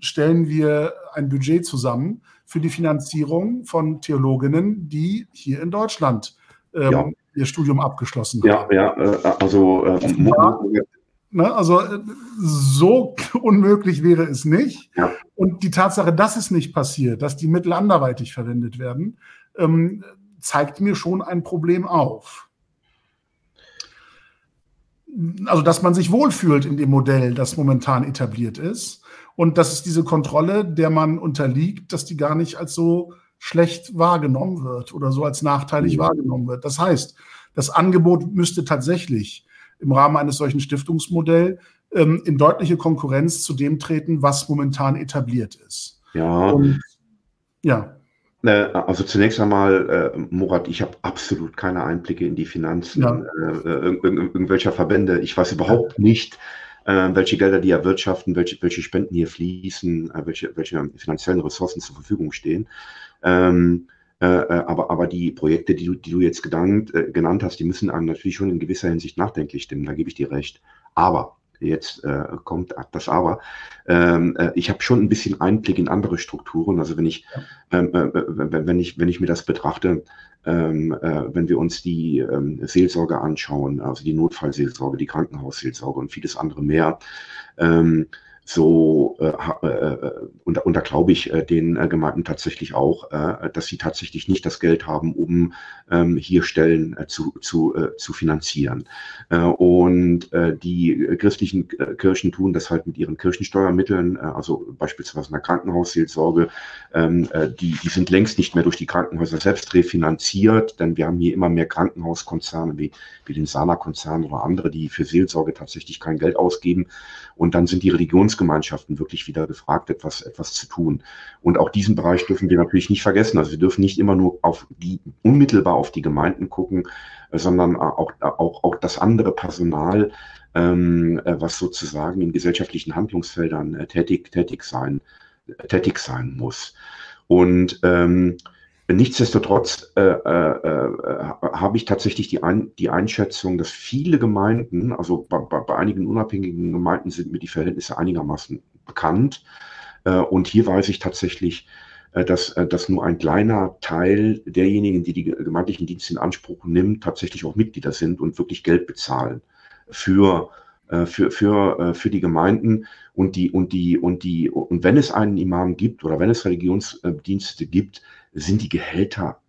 stellen wir ein Budget zusammen für die Finanzierung von Theologinnen, die hier in Deutschland ähm, ja. ihr Studium abgeschlossen ja, haben. Ja, ja, äh, also äh, ne, also äh, so unmöglich wäre es nicht. Ja. Und die Tatsache, dass es nicht passiert, dass die Mittel anderweitig verwendet werden, ähm, zeigt mir schon ein Problem auf. Also, dass man sich wohlfühlt in dem Modell, das momentan etabliert ist. Und dass es diese Kontrolle, der man unterliegt, dass die gar nicht als so schlecht wahrgenommen wird oder so als nachteilig mhm. wahrgenommen wird. Das heißt, das Angebot müsste tatsächlich im Rahmen eines solchen Stiftungsmodells ähm, in deutliche Konkurrenz zu dem treten, was momentan etabliert ist. Ja. Und, ja. Äh, also zunächst einmal, äh, Murat, ich habe absolut keine Einblicke in die Finanzen ja. äh, ir irgendwelcher Verbände. Ich weiß überhaupt nicht, äh, welche Gelder die erwirtschaften, welche, welche Spenden hier fließen, äh, welche, welche finanziellen Ressourcen zur Verfügung stehen. Ähm, äh, äh, aber, aber die Projekte, die du, die du jetzt genannt, äh, genannt hast, die müssen einem natürlich schon in gewisser Hinsicht nachdenklich stimmen, da gebe ich dir recht. Aber, jetzt äh, kommt das Aber, ähm, äh, ich habe schon ein bisschen Einblick in andere Strukturen. Also wenn ich, ähm, äh, wenn, ich, wenn ich mir das betrachte, ähm, äh, wenn wir uns die ähm, Seelsorge anschauen, also die Notfallseelsorge, die Krankenhausseelsorge und vieles andere mehr, ähm, so äh, äh, und, und da glaube ich äh, den äh, Gemeinden tatsächlich auch, äh, dass sie tatsächlich nicht das Geld haben, um ähm, hier Stellen äh, zu, zu, äh, zu finanzieren. Äh, und äh, die christlichen äh, Kirchen tun das halt mit ihren Kirchensteuermitteln, äh, also beispielsweise in der Krankenhausseelsorge, ähm, äh, die, die sind längst nicht mehr durch die Krankenhäuser selbst refinanziert, denn wir haben hier immer mehr Krankenhauskonzerne wie, wie den Sana-Konzern oder andere, die für Seelsorge tatsächlich kein Geld ausgeben. Und dann sind die Religionsgemeinschaften wirklich wieder gefragt, etwas, etwas zu tun. Und auch diesen Bereich dürfen wir natürlich nicht vergessen. Also wir dürfen nicht immer nur auf die, unmittelbar auf die Gemeinden gucken, äh, sondern auch, auch, auch das andere Personal, ähm, äh, was sozusagen in gesellschaftlichen Handlungsfeldern äh, tätig, tätig sein, tätig sein muss. Und ähm, Nichtsdestotrotz äh, äh, äh, habe ich tatsächlich die, Ein die Einschätzung, dass viele Gemeinden, also bei, bei, bei, einigen unabhängigen Gemeinden sind mir die Verhältnisse einigermaßen bekannt. Äh, und hier weiß ich tatsächlich, äh, dass, äh, dass nur ein kleiner Teil derjenigen, die die gemeindlichen Dienste in Anspruch nimmt, tatsächlich auch Mitglieder sind und wirklich Geld bezahlen für für, für, für die Gemeinden und die, und die, und die, und wenn es einen Imam gibt oder wenn es Religionsdienste gibt, sind die Gehälter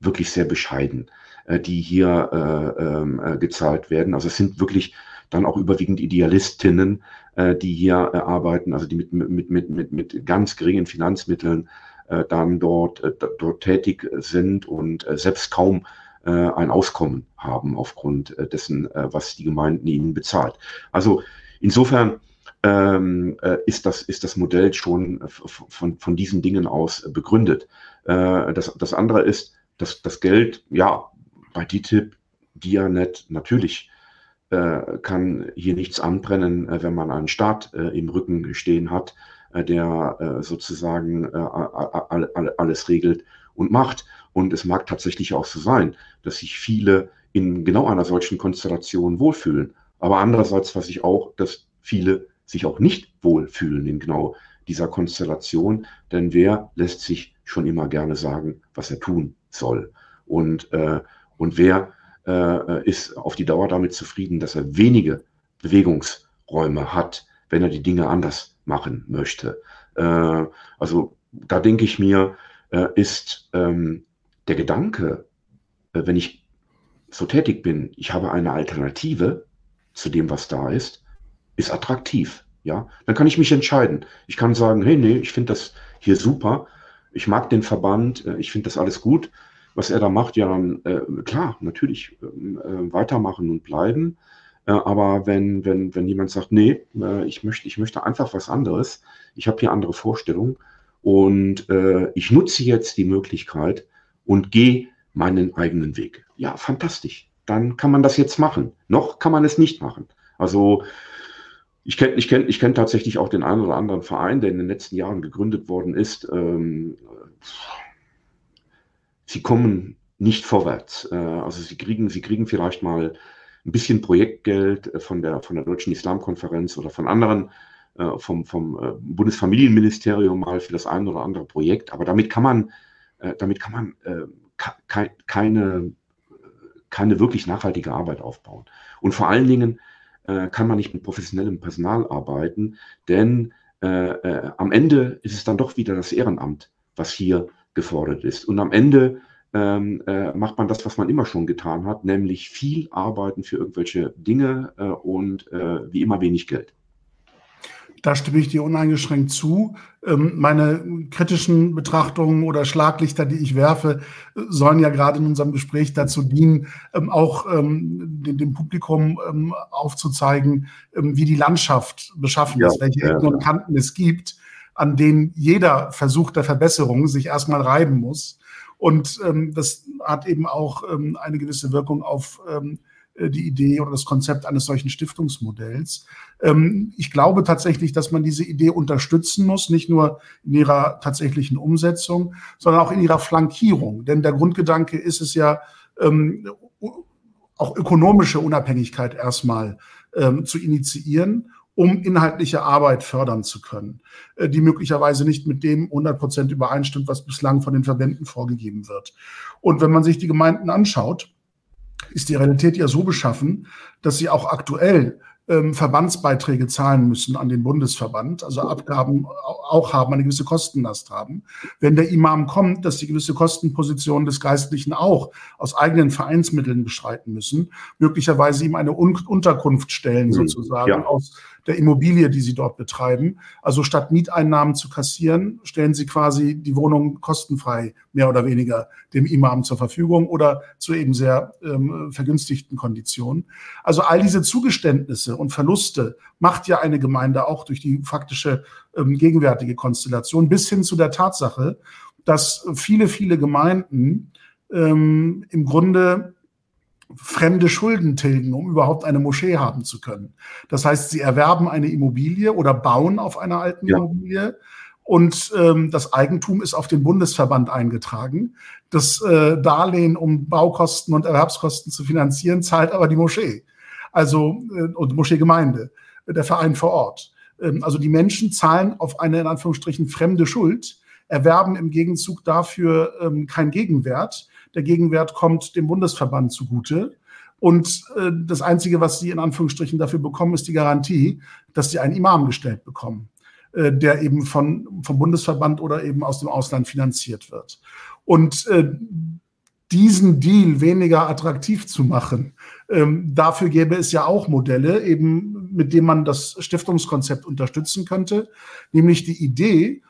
wirklich sehr bescheiden, äh, die hier äh, ähm, äh, gezahlt werden. Also es sind wirklich dann auch überwiegend Idealistinnen, äh, die hier äh, arbeiten, also die mit, mit, mit, mit, mit ganz geringen Finanzmitteln äh, dann dort, äh, dort tätig sind und äh, selbst kaum äh, ein Auskommen haben aufgrund äh, dessen, äh, was die Gemeinden ihnen bezahlt. Also insofern ähm, äh, ist, das, ist das Modell schon von, von diesen Dingen aus begründet. Äh, das, das andere ist, dass das Geld, ja, bei DTIP, Dianet, natürlich äh, kann hier nichts anbrennen, äh, wenn man einen Staat äh, im Rücken stehen hat, äh, der äh, sozusagen alles regelt und macht. Und es mag tatsächlich auch so sein, dass sich viele in genau einer solchen Konstellation wohlfühlen. Aber andererseits weiß ich auch, dass viele sich auch nicht wohlfühlen in genau dieser Konstellation, denn wer lässt sich schon immer gerne sagen, was er tun soll? Und, äh, und wer äh, ist auf die Dauer damit zufrieden, dass er wenige Bewegungsräume hat, wenn er die Dinge anders machen möchte? Äh, also da denke ich mir, äh, ist ähm, der Gedanke, äh, wenn ich so tätig bin, ich habe eine Alternative zu dem, was da ist, ist attraktiv. Ja, dann kann ich mich entscheiden. Ich kann sagen, hey, nee, ich finde das hier super. Ich mag den Verband. Äh, ich finde das alles gut, was er da macht. Ja, dann äh, klar, natürlich ähm, äh, weitermachen und bleiben. Äh, aber wenn, wenn, wenn jemand sagt, nee, äh, ich möchte, ich möchte einfach was anderes. Ich habe hier andere Vorstellungen und äh, ich nutze jetzt die Möglichkeit und gehe meinen eigenen Weg. Ja, fantastisch. Dann kann man das jetzt machen. Noch kann man es nicht machen. Also ich kenne ich kenn, ich kenn tatsächlich auch den einen oder anderen Verein, der in den letzten Jahren gegründet worden ist. Ähm, sie kommen nicht vorwärts. Äh, also sie kriegen, sie kriegen vielleicht mal ein bisschen Projektgeld von der, von der Deutschen Islamkonferenz oder von anderen, äh, vom, vom äh, Bundesfamilienministerium mal für das eine oder andere Projekt. Aber damit kann man, äh, damit kann man äh, ke keine, keine wirklich nachhaltige Arbeit aufbauen. Und vor allen Dingen, äh, kann man nicht mit professionellem Personal arbeiten, denn äh, äh, am Ende ist es dann doch wieder das Ehrenamt, was hier gefordert ist. Und am Ende ähm, äh, macht man das, was man immer schon getan hat, nämlich viel arbeiten für irgendwelche Dinge äh, und äh, wie immer wenig Geld. Da stimme ich dir uneingeschränkt zu. Ähm, meine kritischen Betrachtungen oder Schlaglichter, die ich werfe, sollen ja gerade in unserem Gespräch dazu dienen, ähm, auch ähm, dem Publikum aufzuzeigen, wie die Landschaft beschaffen ist, welche Ecken und Kanten es gibt, an denen jeder Versuch der Verbesserung sich erstmal reiben muss. Und das hat eben auch eine gewisse Wirkung auf die Idee oder das Konzept eines solchen Stiftungsmodells. Ähm, ich glaube tatsächlich, dass man diese Idee unterstützen muss, nicht nur in ihrer tatsächlichen Umsetzung, sondern auch in ihrer Flankierung. Denn der Grundgedanke ist es ja, ähm, auch ökonomische Unabhängigkeit erstmal ähm, zu initiieren um inhaltliche Arbeit fördern zu können, äh, die möglicherweise nicht mit dem 100 Prozent übereinstimmt, was bislang von den Verbänden vorgegeben wird. Und wenn man sich die Gemeinden anschaut, ist die Realität ja so beschaffen, dass sie auch aktuell ähm, Verbandsbeiträge zahlen müssen an den Bundesverband, also Abgaben auch haben, eine gewisse Kostenlast haben. Wenn der Imam kommt, dass die gewisse Kostenposition des Geistlichen auch aus eigenen Vereinsmitteln bestreiten müssen, möglicherweise ihm eine Un Unterkunft stellen mhm. sozusagen ja. aus der Immobilie, die sie dort betreiben. Also statt Mieteinnahmen zu kassieren, stellen sie quasi die Wohnung kostenfrei, mehr oder weniger, dem Imam zur Verfügung oder zu eben sehr ähm, vergünstigten Konditionen. Also all diese Zugeständnisse und Verluste macht ja eine Gemeinde auch durch die faktische ähm, gegenwärtige Konstellation bis hin zu der Tatsache, dass viele, viele Gemeinden ähm, im Grunde fremde Schulden tilgen, um überhaupt eine Moschee haben zu können. Das heißt, sie erwerben eine Immobilie oder bauen auf einer alten ja. Immobilie und ähm, das Eigentum ist auf den Bundesverband eingetragen. Das äh, Darlehen, um Baukosten und Erwerbskosten zu finanzieren, zahlt aber die Moschee. Also äh, und Moscheegemeinde, der Verein vor Ort. Ähm, also die Menschen zahlen auf eine in Anführungsstrichen fremde Schuld, erwerben im Gegenzug dafür ähm, keinen Gegenwert der Gegenwert kommt dem Bundesverband zugute. Und äh, das Einzige, was sie in Anführungsstrichen dafür bekommen, ist die Garantie, dass sie einen Imam gestellt bekommen, äh, der eben von, vom Bundesverband oder eben aus dem Ausland finanziert wird. Und äh, diesen Deal weniger attraktiv zu machen. Ähm, dafür gäbe es ja auch Modelle, eben mit denen man das Stiftungskonzept unterstützen könnte, nämlich die Idee,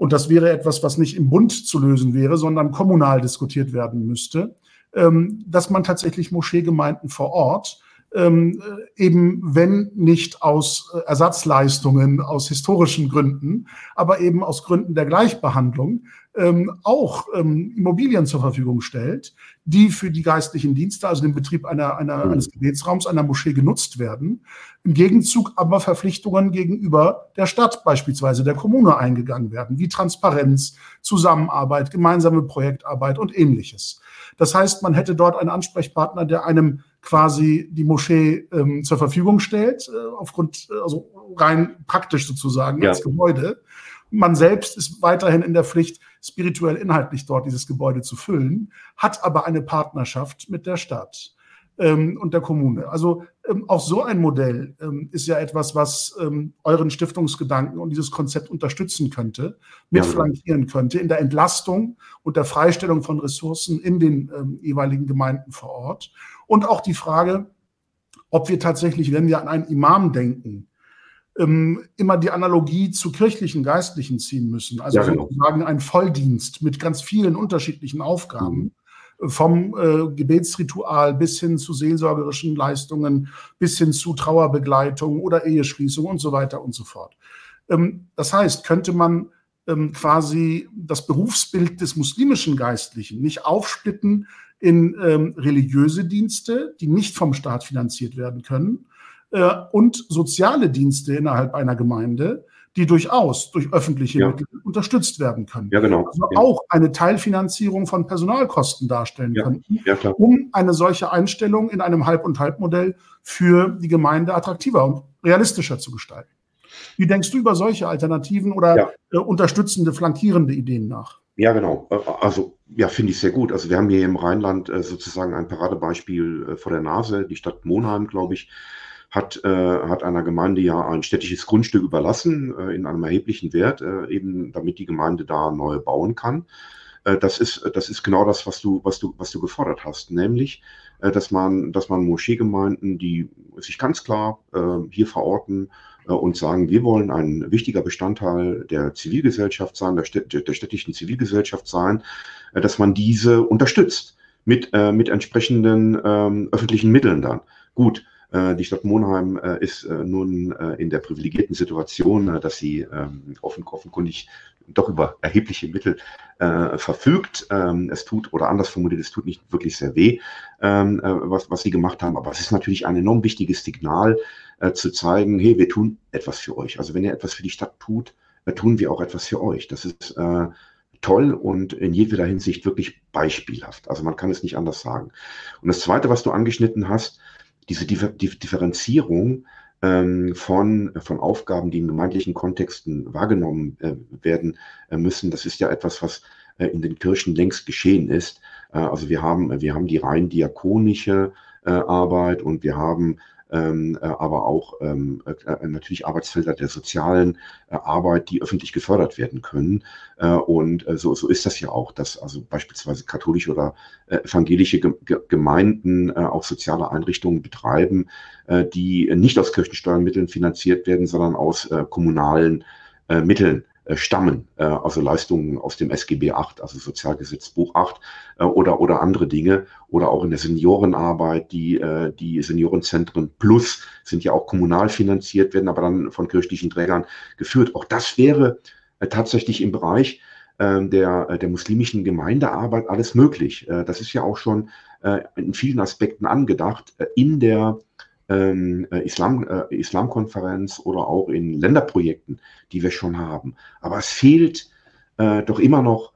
und das wäre etwas, was nicht im Bund zu lösen wäre, sondern kommunal diskutiert werden müsste, ähm, dass man tatsächlich Moscheegemeinden vor Ort ähm, eben wenn nicht aus äh, Ersatzleistungen, aus historischen Gründen, aber eben aus Gründen der Gleichbehandlung ähm, auch ähm, Immobilien zur Verfügung stellt, die für die geistlichen Dienste, also den Betrieb einer, einer, mhm. eines Gebetsraums, einer Moschee genutzt werden, im Gegenzug aber Verpflichtungen gegenüber der Stadt, beispielsweise der Kommune, eingegangen werden, wie Transparenz, Zusammenarbeit, gemeinsame Projektarbeit und ähnliches. Das heißt, man hätte dort einen Ansprechpartner, der einem quasi die Moschee ähm, zur Verfügung stellt, äh, aufgrund, äh, also rein praktisch sozusagen ja. als Gebäude. Man selbst ist weiterhin in der Pflicht, spirituell inhaltlich dort dieses Gebäude zu füllen, hat aber eine Partnerschaft mit der Stadt ähm, und der Kommune. Also ähm, auch so ein Modell ähm, ist ja etwas, was ähm, euren Stiftungsgedanken und dieses Konzept unterstützen könnte, mitflankieren könnte in der Entlastung und der Freistellung von Ressourcen in den ähm, jeweiligen Gemeinden vor Ort. Und auch die Frage, ob wir tatsächlich, wenn wir an einen Imam denken, ähm, immer die Analogie zu kirchlichen Geistlichen ziehen müssen. Also ja, genau. sozusagen ein Volldienst mit ganz vielen unterschiedlichen Aufgaben. Mhm. Vom äh, Gebetsritual bis hin zu seelsorgerischen Leistungen, bis hin zu Trauerbegleitung oder Eheschließung und so weiter und so fort. Ähm, das heißt, könnte man ähm, quasi das Berufsbild des muslimischen Geistlichen nicht aufsplitten in ähm, religiöse Dienste, die nicht vom Staat finanziert werden können, äh, und soziale Dienste innerhalb einer Gemeinde, die durchaus durch öffentliche ja. Mittel unterstützt werden können. Ja, genau. Also ja. auch eine Teilfinanzierung von Personalkosten darstellen ja. könnten, ja, um eine solche Einstellung in einem Halb- und Halbmodell für die Gemeinde attraktiver und realistischer zu gestalten. Wie denkst du über solche Alternativen oder äh, unterstützende, flankierende Ideen nach? Ja, genau. Äh, also, ja, finde ich sehr gut. Also, wir haben hier im Rheinland äh, sozusagen ein Paradebeispiel äh, vor der Nase. Die Stadt Monheim, glaube ich, hat, äh, hat einer Gemeinde ja ein städtisches Grundstück überlassen äh, in einem erheblichen Wert, äh, eben damit die Gemeinde da neu bauen kann. Äh, das ist, das ist genau das, was du, was du, was du gefordert hast, nämlich, äh, dass man, dass man Moscheegemeinden, die sich ganz klar äh, hier verorten äh, und sagen, wir wollen ein wichtiger Bestandteil der Zivilgesellschaft sein, der, Städt, der städtischen Zivilgesellschaft sein, äh, dass man diese unterstützt mit, äh, mit entsprechenden ähm, öffentlichen Mitteln dann. Gut, die Stadt Monheim äh, ist äh, nun in der privilegierten Situation, dass sie ähm, offenkundig doch über erhebliche Mittel verfügt. Ähm, es tut, oder anders formuliert, es tut nicht wirklich sehr weh, ähm, was, was sie gemacht haben. Aber es ist natürlich ein enorm wichtiges Signal, zu zeigen, hey, wir tun etwas für euch. Also wenn ihr etwas für die Stadt tut, tun wir auch etwas für euch. Das ist toll und in jeder Hinsicht wirklich beispielhaft. Also man kann es nicht anders sagen. Und das Zweite, was du angeschnitten hast, diese Differenzierung ähm, von, von Aufgaben, die in gemeindlichen Kontexten wahrgenommen äh, werden äh, müssen, das ist ja etwas, was äh, in den Kirchen längst geschehen ist. also wir haben, wir haben die rein diakonische Arbeit und wir haben ähm, äh, aber auch ähm, äh, natürlich Arbeitsfelder der sozialen äh, Arbeit, die öffentlich gefördert werden können. Und so, so ist das ja auch, dass also beispielsweise katholische oder evangelische Gemeinden auch soziale Einrichtungen betreiben, die nicht aus Kirchensteuermitteln finanziert werden, sondern aus kommunalen Mitteln stammen, äh, also Leistungen aus dem SGB 8, also Sozialgesetzbuch 8 äh, oder, oder andere Dinge oder auch in der Seniorenarbeit, die, die Seniorenzentren Plus sind ja auch kommunal finanziert, werden aber dann von kirchlichen Trägern geführt. Auch das wäre tatsächlich im Bereich der, der muslimischen Gemeindearbeit alles möglich. Das ist ja auch schon in vielen Aspekten angedacht in der ähm, äh, Islam, äh, Islamkonferenz oder auch in Länderprojekten, die wir schon haben. Aber es fehlt äh, doch immer noch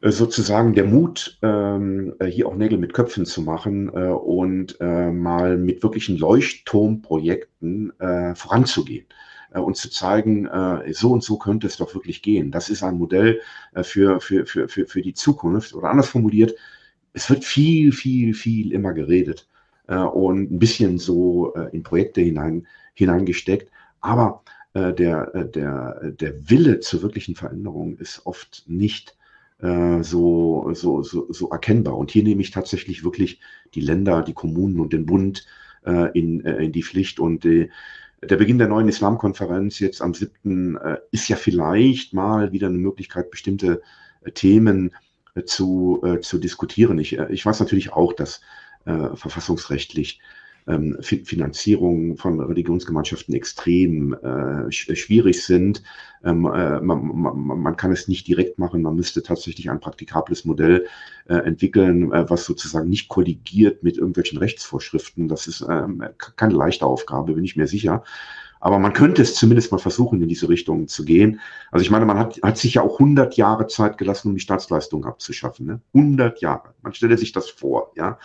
äh, sozusagen der Mut, ähm, äh, hier auch Nägel mit Köpfen zu machen und mal mit wirklichen Leuchtturmprojekten voranzugehen und zu zeigen, so und so könnte es doch wirklich gehen. Das ist ein Modell für, für, für, für, für die Zukunft. Oder anders formuliert, es wird viel, viel, viel immer geredet und ein bisschen so äh, in Projekte hinein, hineingesteckt. Aber äh, der, äh, der, der Wille zur wirklichen Veränderung ist oft nicht äh, so, so, so, so erkennbar. Und hier nehme ich tatsächlich wirklich die Länder, die Kommunen und den Bund äh, in, äh, in die Pflicht. Und äh, der Beginn der neuen Islamkonferenz jetzt am 7. Äh, ist ja vielleicht mal wieder eine Möglichkeit, bestimmte äh, Themen äh, zu, äh, zu diskutieren. Ich, äh, ich weiß natürlich auch, dass äh, verfassungsrechtlich ähm, Finanzierung von Religionsgemeinschaften extrem äh, schwierig sind. Ähm, äh, man, man, man, kann es nicht direkt machen, man müsste tatsächlich ein praktikables Modell äh, entwickeln, äh, was sozusagen nicht kolligiert mit irgendwelchen Rechtsvorschriften. Das ist ähm, keine leichte Aufgabe, bin ich mir sicher. Aber man könnte es zumindest mal versuchen, in diese Richtung zu gehen. Also ich meine, man hat, hat sich ja auch 100 Jahre Zeit gelassen, um die Staatsleistung abzuschaffen. Ne? 100 Jahre. Man stelle sich das vor. ja.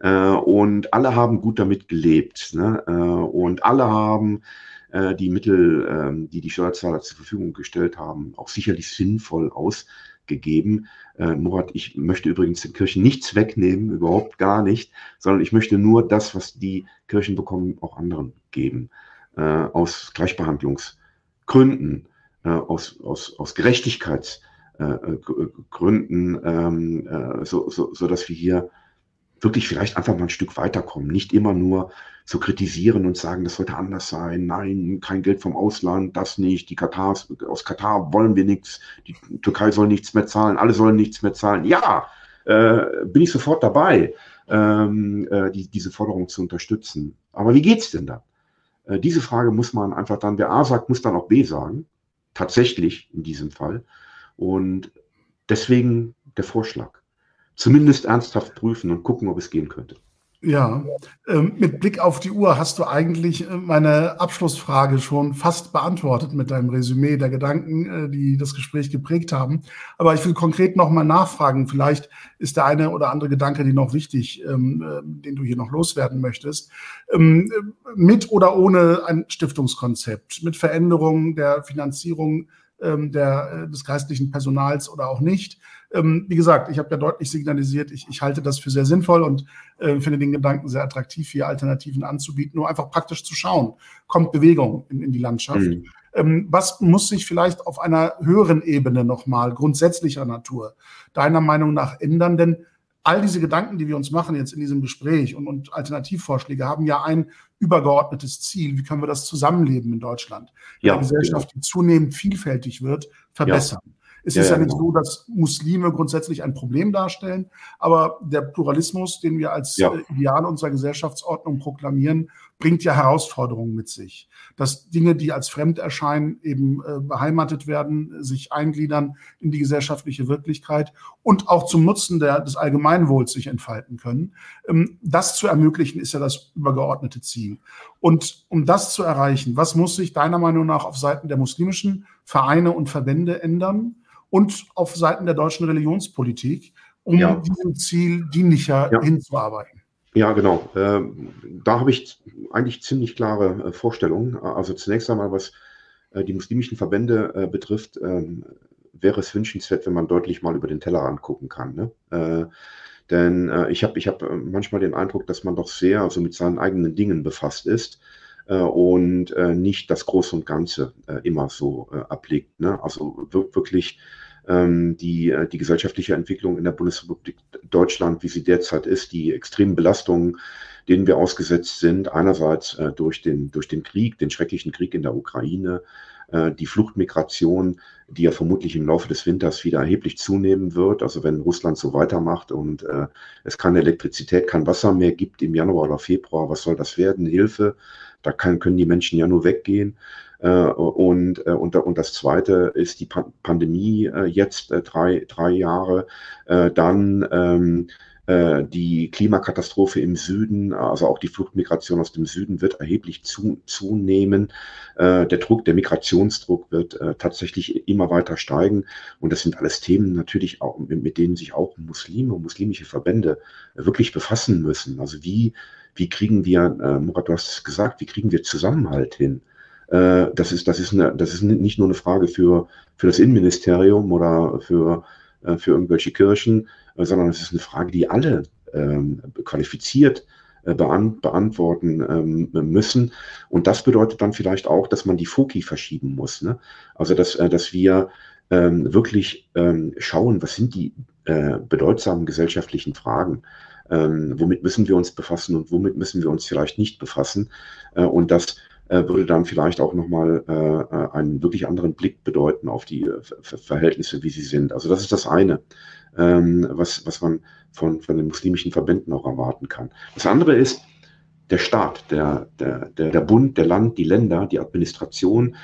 Äh, und alle haben gut damit gelebt. Ne? Äh, und alle haben äh, die Mittel, ähm, die die Steuerzahler zur Verfügung gestellt haben, auch sicherlich sinnvoll ausgegeben. Murat, ich möchte übrigens den Kirchen nichts wegnehmen, überhaupt gar nicht, sondern ich möchte nur das, was die Kirchen bekommen, auch anderen geben äh, aus Gleichbehandlungsgründen, äh, aus, aus, aus Gerechtigkeitsgründen, äh, ähm, äh, so, so, so dass wir hier wirklich vielleicht einfach mal ein Stück weiterkommen. Nicht immer nur zu kritisieren und sagen, das sollte anders sein. Nein, kein Geld vom Ausland, das nicht. Die Katars, aus Katar wollen wir nichts. Die Türkei soll nichts mehr zahlen. Alle sollen nichts mehr zahlen. Ja, äh, bin ich sofort dabei, ähm, äh, die, diese Forderung zu unterstützen. Aber wie geht's denn da? Äh, diese Frage muss man einfach dann, wer A sagt, muss dann auch B sagen. Tatsächlich in diesem Fall. Und deswegen der Vorschlag. Zumindest ernsthaft prüfen und gucken, ob es gehen könnte. Ja, ähm, mit Blick auf die Uhr hast du eigentlich äh, meine Abschlussfrage schon fast beantwortet mit deinem Resümee der Gedanken, äh, die das Gespräch geprägt haben. Aber ich will konkret nochmal nachfragen. Vielleicht ist der eine oder andere Gedanke, die noch wichtig, ähm, äh, den du hier noch loswerden möchtest. Ähm, mit oder ohne ein Stiftungskonzept, mit Veränderung der Finanzierung ähm, der, des geistlichen Personals oder auch nicht. Ähm, wie gesagt, ich habe ja deutlich signalisiert, ich, ich halte das für sehr sinnvoll und äh, finde den Gedanken sehr attraktiv, hier Alternativen anzubieten, nur einfach praktisch zu schauen, kommt Bewegung in, in die Landschaft. Mhm. Ähm, was muss sich vielleicht auf einer höheren Ebene nochmal grundsätzlicher Natur deiner Meinung nach ändern? Denn all diese Gedanken, die wir uns machen jetzt in diesem Gespräch und, und Alternativvorschläge, haben ja ein übergeordnetes Ziel. Wie können wir das Zusammenleben in Deutschland, ja, eine Gesellschaft, genau. die zunehmend vielfältig wird, verbessern? Ja. Es ja, ist ja, nicht genau. so, dass Muslime grundsätzlich ein Problem darstellen, aber der Pluralismus, den wir als ja. Äh, Ideal unserer Gesellschaftsordnung proklamieren, bringt ja Herausforderungen mit sich. Dass Dinge, die als fremd erscheinen, eben äh, beheimatet werden, sich eingliedern in die gesellschaftliche Wirklichkeit und auch zum Nutzen der, des Allgemeinwohls sich entfalten können. Ähm, das zu ermöglichen, ist ja das übergeordnete Ziel. Und um das zu erreichen, was muss sich deiner Meinung nach auf Seiten der muslimischen Vereine und Verbände ändern? Und auf Seiten der deutschen Religionspolitik, um ja. diesem Ziel dienlicher ja. hinzuarbeiten. Ja, genau. Ähm, da habe ich eigentlich ziemlich klare äh, Vorstellungen. Also zunächst einmal, was äh, die muslimischen Verbände äh, betrifft, ähm, wäre es wünschenswert, wenn man deutlich mal über den Tellerrand gucken kann. Ne? Denn äh, ich habe ich hab äh, manchmal den Eindruck, dass man doch sehr also mit seinen eigenen Dingen befasst ist äh, und äh, nicht das Große und Ganze äh, immer so äh, ablegt. Ne? Also wirklich ähm, die, die gesellschaftliche Entwicklung in der Bundesrepublik Deutschland, wie sie derzeit ist, die extremen Belastungen, denen wir ausgesetzt sind, einerseits durch, den, durch den Krieg, den schrecklichen Krieg in der Ukraine, äh, die Fluchtmigration, die ja vermutlich im Laufe des Winters wieder erheblich zunehmen wird. Also wenn Russland so weitermacht und äh, es keine Elektrizität, kein Wasser mehr gibt im Januar oder Februar, was soll das werden? Hilfe, da kann, können die Menschen ja nur weggehen. Äh, und, äh, und, und das Zweite ist die Pandemie äh, jetzt drei, drei Jahre. Dann ähm, äh, die Klimakatastrophe im Süden, also auch die Fluchtmigration aus dem Süden wird erheblich zu, zunehmen. Der Druck, der Migrationsdruck wird tatsächlich immer weiter steigen. Und das sind alles Themen natürlich auch, mit denen sich auch Muslime und muslimische Verbände wirklich befassen müssen. Also wie, wie kriegen wir, Murat, du hast es gesagt, wie kriegen wir Zusammenhalt hin? Das ist, das ist, eine, das ist nicht nur eine Frage für, für das Innenministerium oder für, für irgendwelche Kirchen, äh, sondern es ist eine Frage, die alle ähm, qualifiziert äh, beantworten ähm, müssen. Und das bedeutet dann vielleicht auch, dass man die Foki verschieben muss. Ne? Also, dass, äh, dass wir ähm, wirklich ähm, schauen, was sind die äh, bedeutsamen gesellschaftlichen Fragen. Ähm, womit müssen wir uns befassen und womit müssen wir uns vielleicht nicht befassen. Äh, und das äh, würde dann vielleicht auch nochmal äh, einen wirklich anderen Blick bedeuten auf die Verhältnisse, wie sie sind. Also das ist das eine ähm, was, was man von, von den muslimischen Verbänden auch erwarten kann. Das andere ist der Staat, der, der, der, der Bund, der Land, die Länder, die Administration,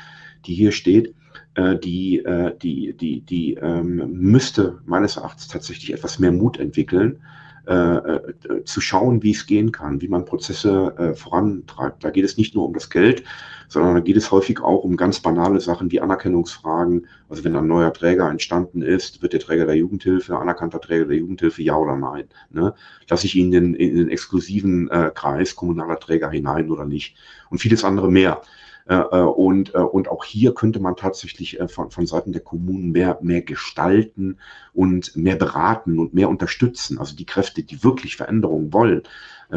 die hier steht, äh, die, äh, die, die, die ähm, müsste meines Erachtens tatsächlich etwas mehr Mut entwickeln, äh, äh, zu schauen, wie es gehen kann, wie man Prozesse äh, vorantreibt. Da geht es nicht nur um das Geld, sondern da geht es häufig auch um ganz banale Sachen wie Anerkennungsfragen. Also wenn ein neuer Träger entstanden ist, wird der Träger der Jugendhilfe, anerkannter Träger der Jugendhilfe, ja oder nein? Ne? Lasse ich ihn in, in den exklusiven äh, Kreis kommunaler Träger hinein oder nicht? Und vieles andere mehr. Äh, äh, und, äh, und auch hier könnte man tatsächlich von, von Seiten der Kommunen mehr, mehr gestalten und mehr beraten und mehr unterstützen. Also die Kräfte, die wirklich Veränderungen wollen,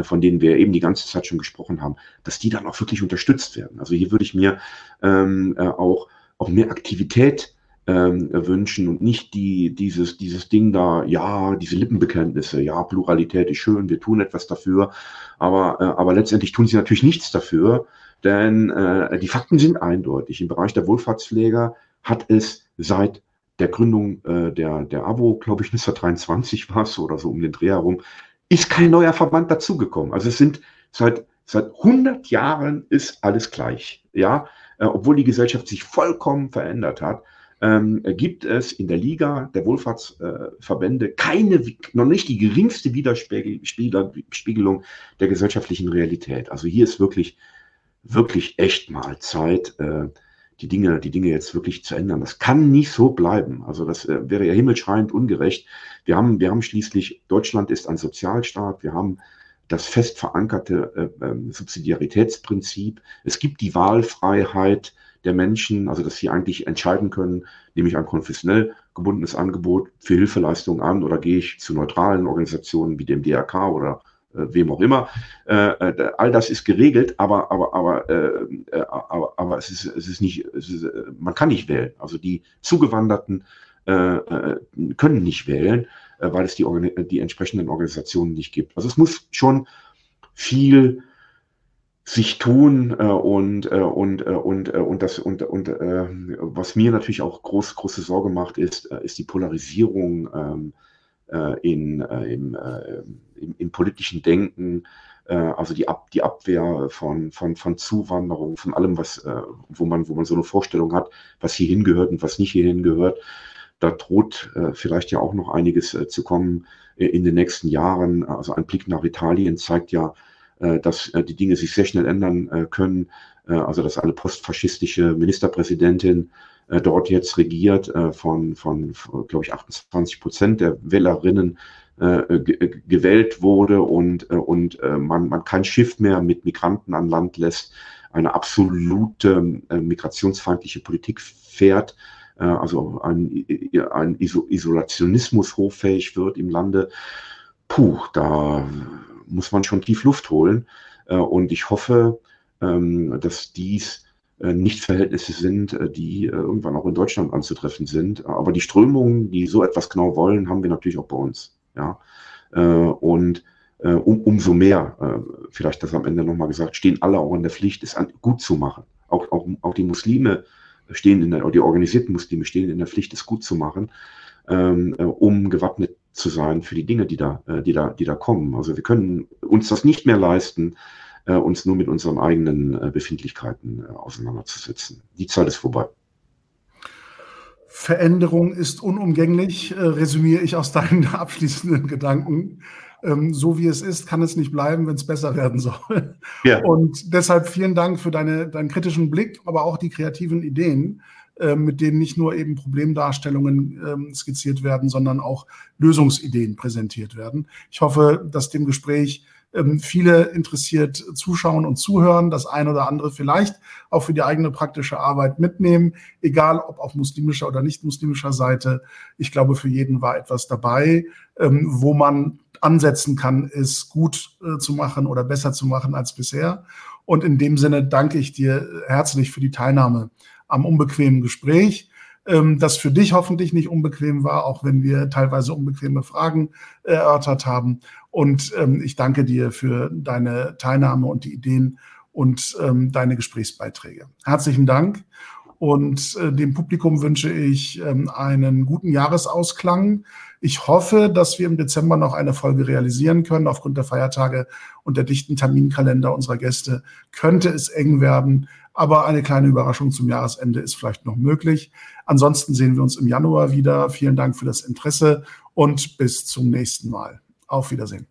von denen wir eben die ganze Zeit schon gesprochen haben, dass die dann auch wirklich unterstützt werden. Also hier würde ich mir ähm, auch, auch mehr Aktivität ähm, wünschen und nicht die, dieses, dieses Ding da, ja, diese Lippenbekenntnisse, ja, Pluralität ist schön, wir tun etwas dafür, aber, äh, aber letztendlich tun sie natürlich nichts dafür, denn äh, die Fakten sind eindeutig. Im Bereich der Wohlfahrtspfleger hat es seit der Gründung äh, der, der AWO, glaube ich, 1923 war es oder so um den Dreh herum, ist kein neuer Verband dazugekommen. Also es sind seit, seit 100 Jahren ist alles gleich. Ja, äh, obwohl die Gesellschaft sich vollkommen verändert hat ähm, gibt es in der Liga der Wohlfahrtsverbände äh, keine, noch nicht die geringste Widerspiegelung der gesellschaftlichen Realität. Also hier ist wirklich wirklich echt mal Zeit, äh, die Dinge, die Dinge jetzt wirklich zu ändern. Das kann nicht so bleiben. Also das äh, wäre ja himmelschreiend ungerecht. Wir haben, wir haben schließlich, Deutschland ist ein Sozialstaat. Wir haben das fest verankerte äh, äh, Subsidiaritätsprinzip. Es gibt die Wahlfreiheit der Menschen, also dass sie eigentlich entscheiden können, nehme ich ein konfessionell gebundenes Angebot für Hilfeleistungen an oder gehe ich zu neutralen Organisationen wie dem DRK oder wem auch immer. Äh, äh, all das ist geregelt, aber, aber, aber, aber, aber es ist, es ist nicht, es ist, man kann nicht wählen. Also die Zugewanderten können nicht wählen, weil es die, die entsprechenden Organisationen nicht gibt. Also es muss schon viel sich tun äh, und äh, und äh, und und das und und was mir natürlich auch groß große Sorge macht ist ist die Polarisierung ähm, äh, in, äh, im, äh, im, im, politischen Denken, also die, Ab, die Abwehr von, von, von Zuwanderung, von allem, was, wo, man, wo man so eine Vorstellung hat, was hierhin gehört und was nicht hierhin gehört. Da droht vielleicht ja auch noch einiges zu kommen in den nächsten Jahren. Also ein Blick nach Italien zeigt ja, dass die Dinge sich sehr schnell ändern können. Also dass eine postfaschistische Ministerpräsidentin äh, dort jetzt regiert, äh, von, von, glaube ich, 28 Prozent der Wählerinnen äh, gewählt wurde und, äh, und äh, man, man kein Schiff mehr mit Migranten an Land lässt, eine absolute äh, migrationsfeindliche Politik fährt, äh, also ein, ein Isolationismus hochfähig wird im Lande puh, da muss man schon tief Luft holen. Äh, und ich hoffe, ähm, dass dies äh, nicht Verhältnisse sind, äh, die irgendwann auch in Deutschland anzutreffen sind. Aber die Strömungen, die so etwas genau wollen, haben wir natürlich auch bei uns. Ja? Und um, umso mehr, vielleicht das am Ende nochmal gesagt, stehen alle auch in der Pflicht, es gut zu machen. Auch, auch, auch die Muslime stehen in der, die organisierten Muslime stehen in der Pflicht, es gut zu machen, ähm, um gewappnet zu sein für die Dinge, die da, äh, die da, die da kommen. Also wir können uns das nicht mehr leisten, äh, uns nur mit unseren eigenen äh, Befindlichkeiten auseinanderzusetzen. Die Zeit ist vorbei. Veränderung ist unumgänglich, resümiere ich aus deinen abschließenden Gedanken. Ähm, so wie es ist, kann es nicht bleiben, wenn es besser werden soll. Ja. Und deshalb vielen Dank für deine, deinen kritischen Blick, aber auch die kreativen Ideen. Ähm, mit denen nicht nur eben Problemdarstellungen ähm, skizziert werden, sondern auch Lösungsideen präsentiert werden. Ich hoffe, dass dem Gespräch ähm, viele interessiert zuschauen und zuhören, das ein oder andere vielleicht auch für die eigene praktische Arbeit mitnehmen, egal ob auf muslimischer oder nicht muslimischer Seite. Ich glaube, für jeden war etwas dabei, wo man ansetzen kann, es gut äh, zu machen oder besser zu machen als bisher. Und in dem Sinne danke ich dir herzlich für die Teilnahme am unbequemen Gespräch, ähm, das für dich hoffentlich nicht unbequem war, auch wenn wir teilweise unbequeme Fragen äh, erörtert haben. Und ähm, ich danke dir für deine Teilnahme und die Ideen und ähm, deine Gesprächsbeiträge. Herzlichen Dank. Und äh, dem Publikum wünsche ich ähm, einen guten Jahresausklang. Ich hoffe, dass wir im Dezember noch eine Folge realisieren können. Aufgrund der Feiertage und der dichten Terminkalender unserer Gäste könnte es eng werden. Aber eine kleine Überraschung zum Jahresende ist vielleicht noch möglich. Ansonsten sehen wir uns im Januar wieder. Vielen Dank für das Interesse und bis zum nächsten Mal. Auf Wiedersehen.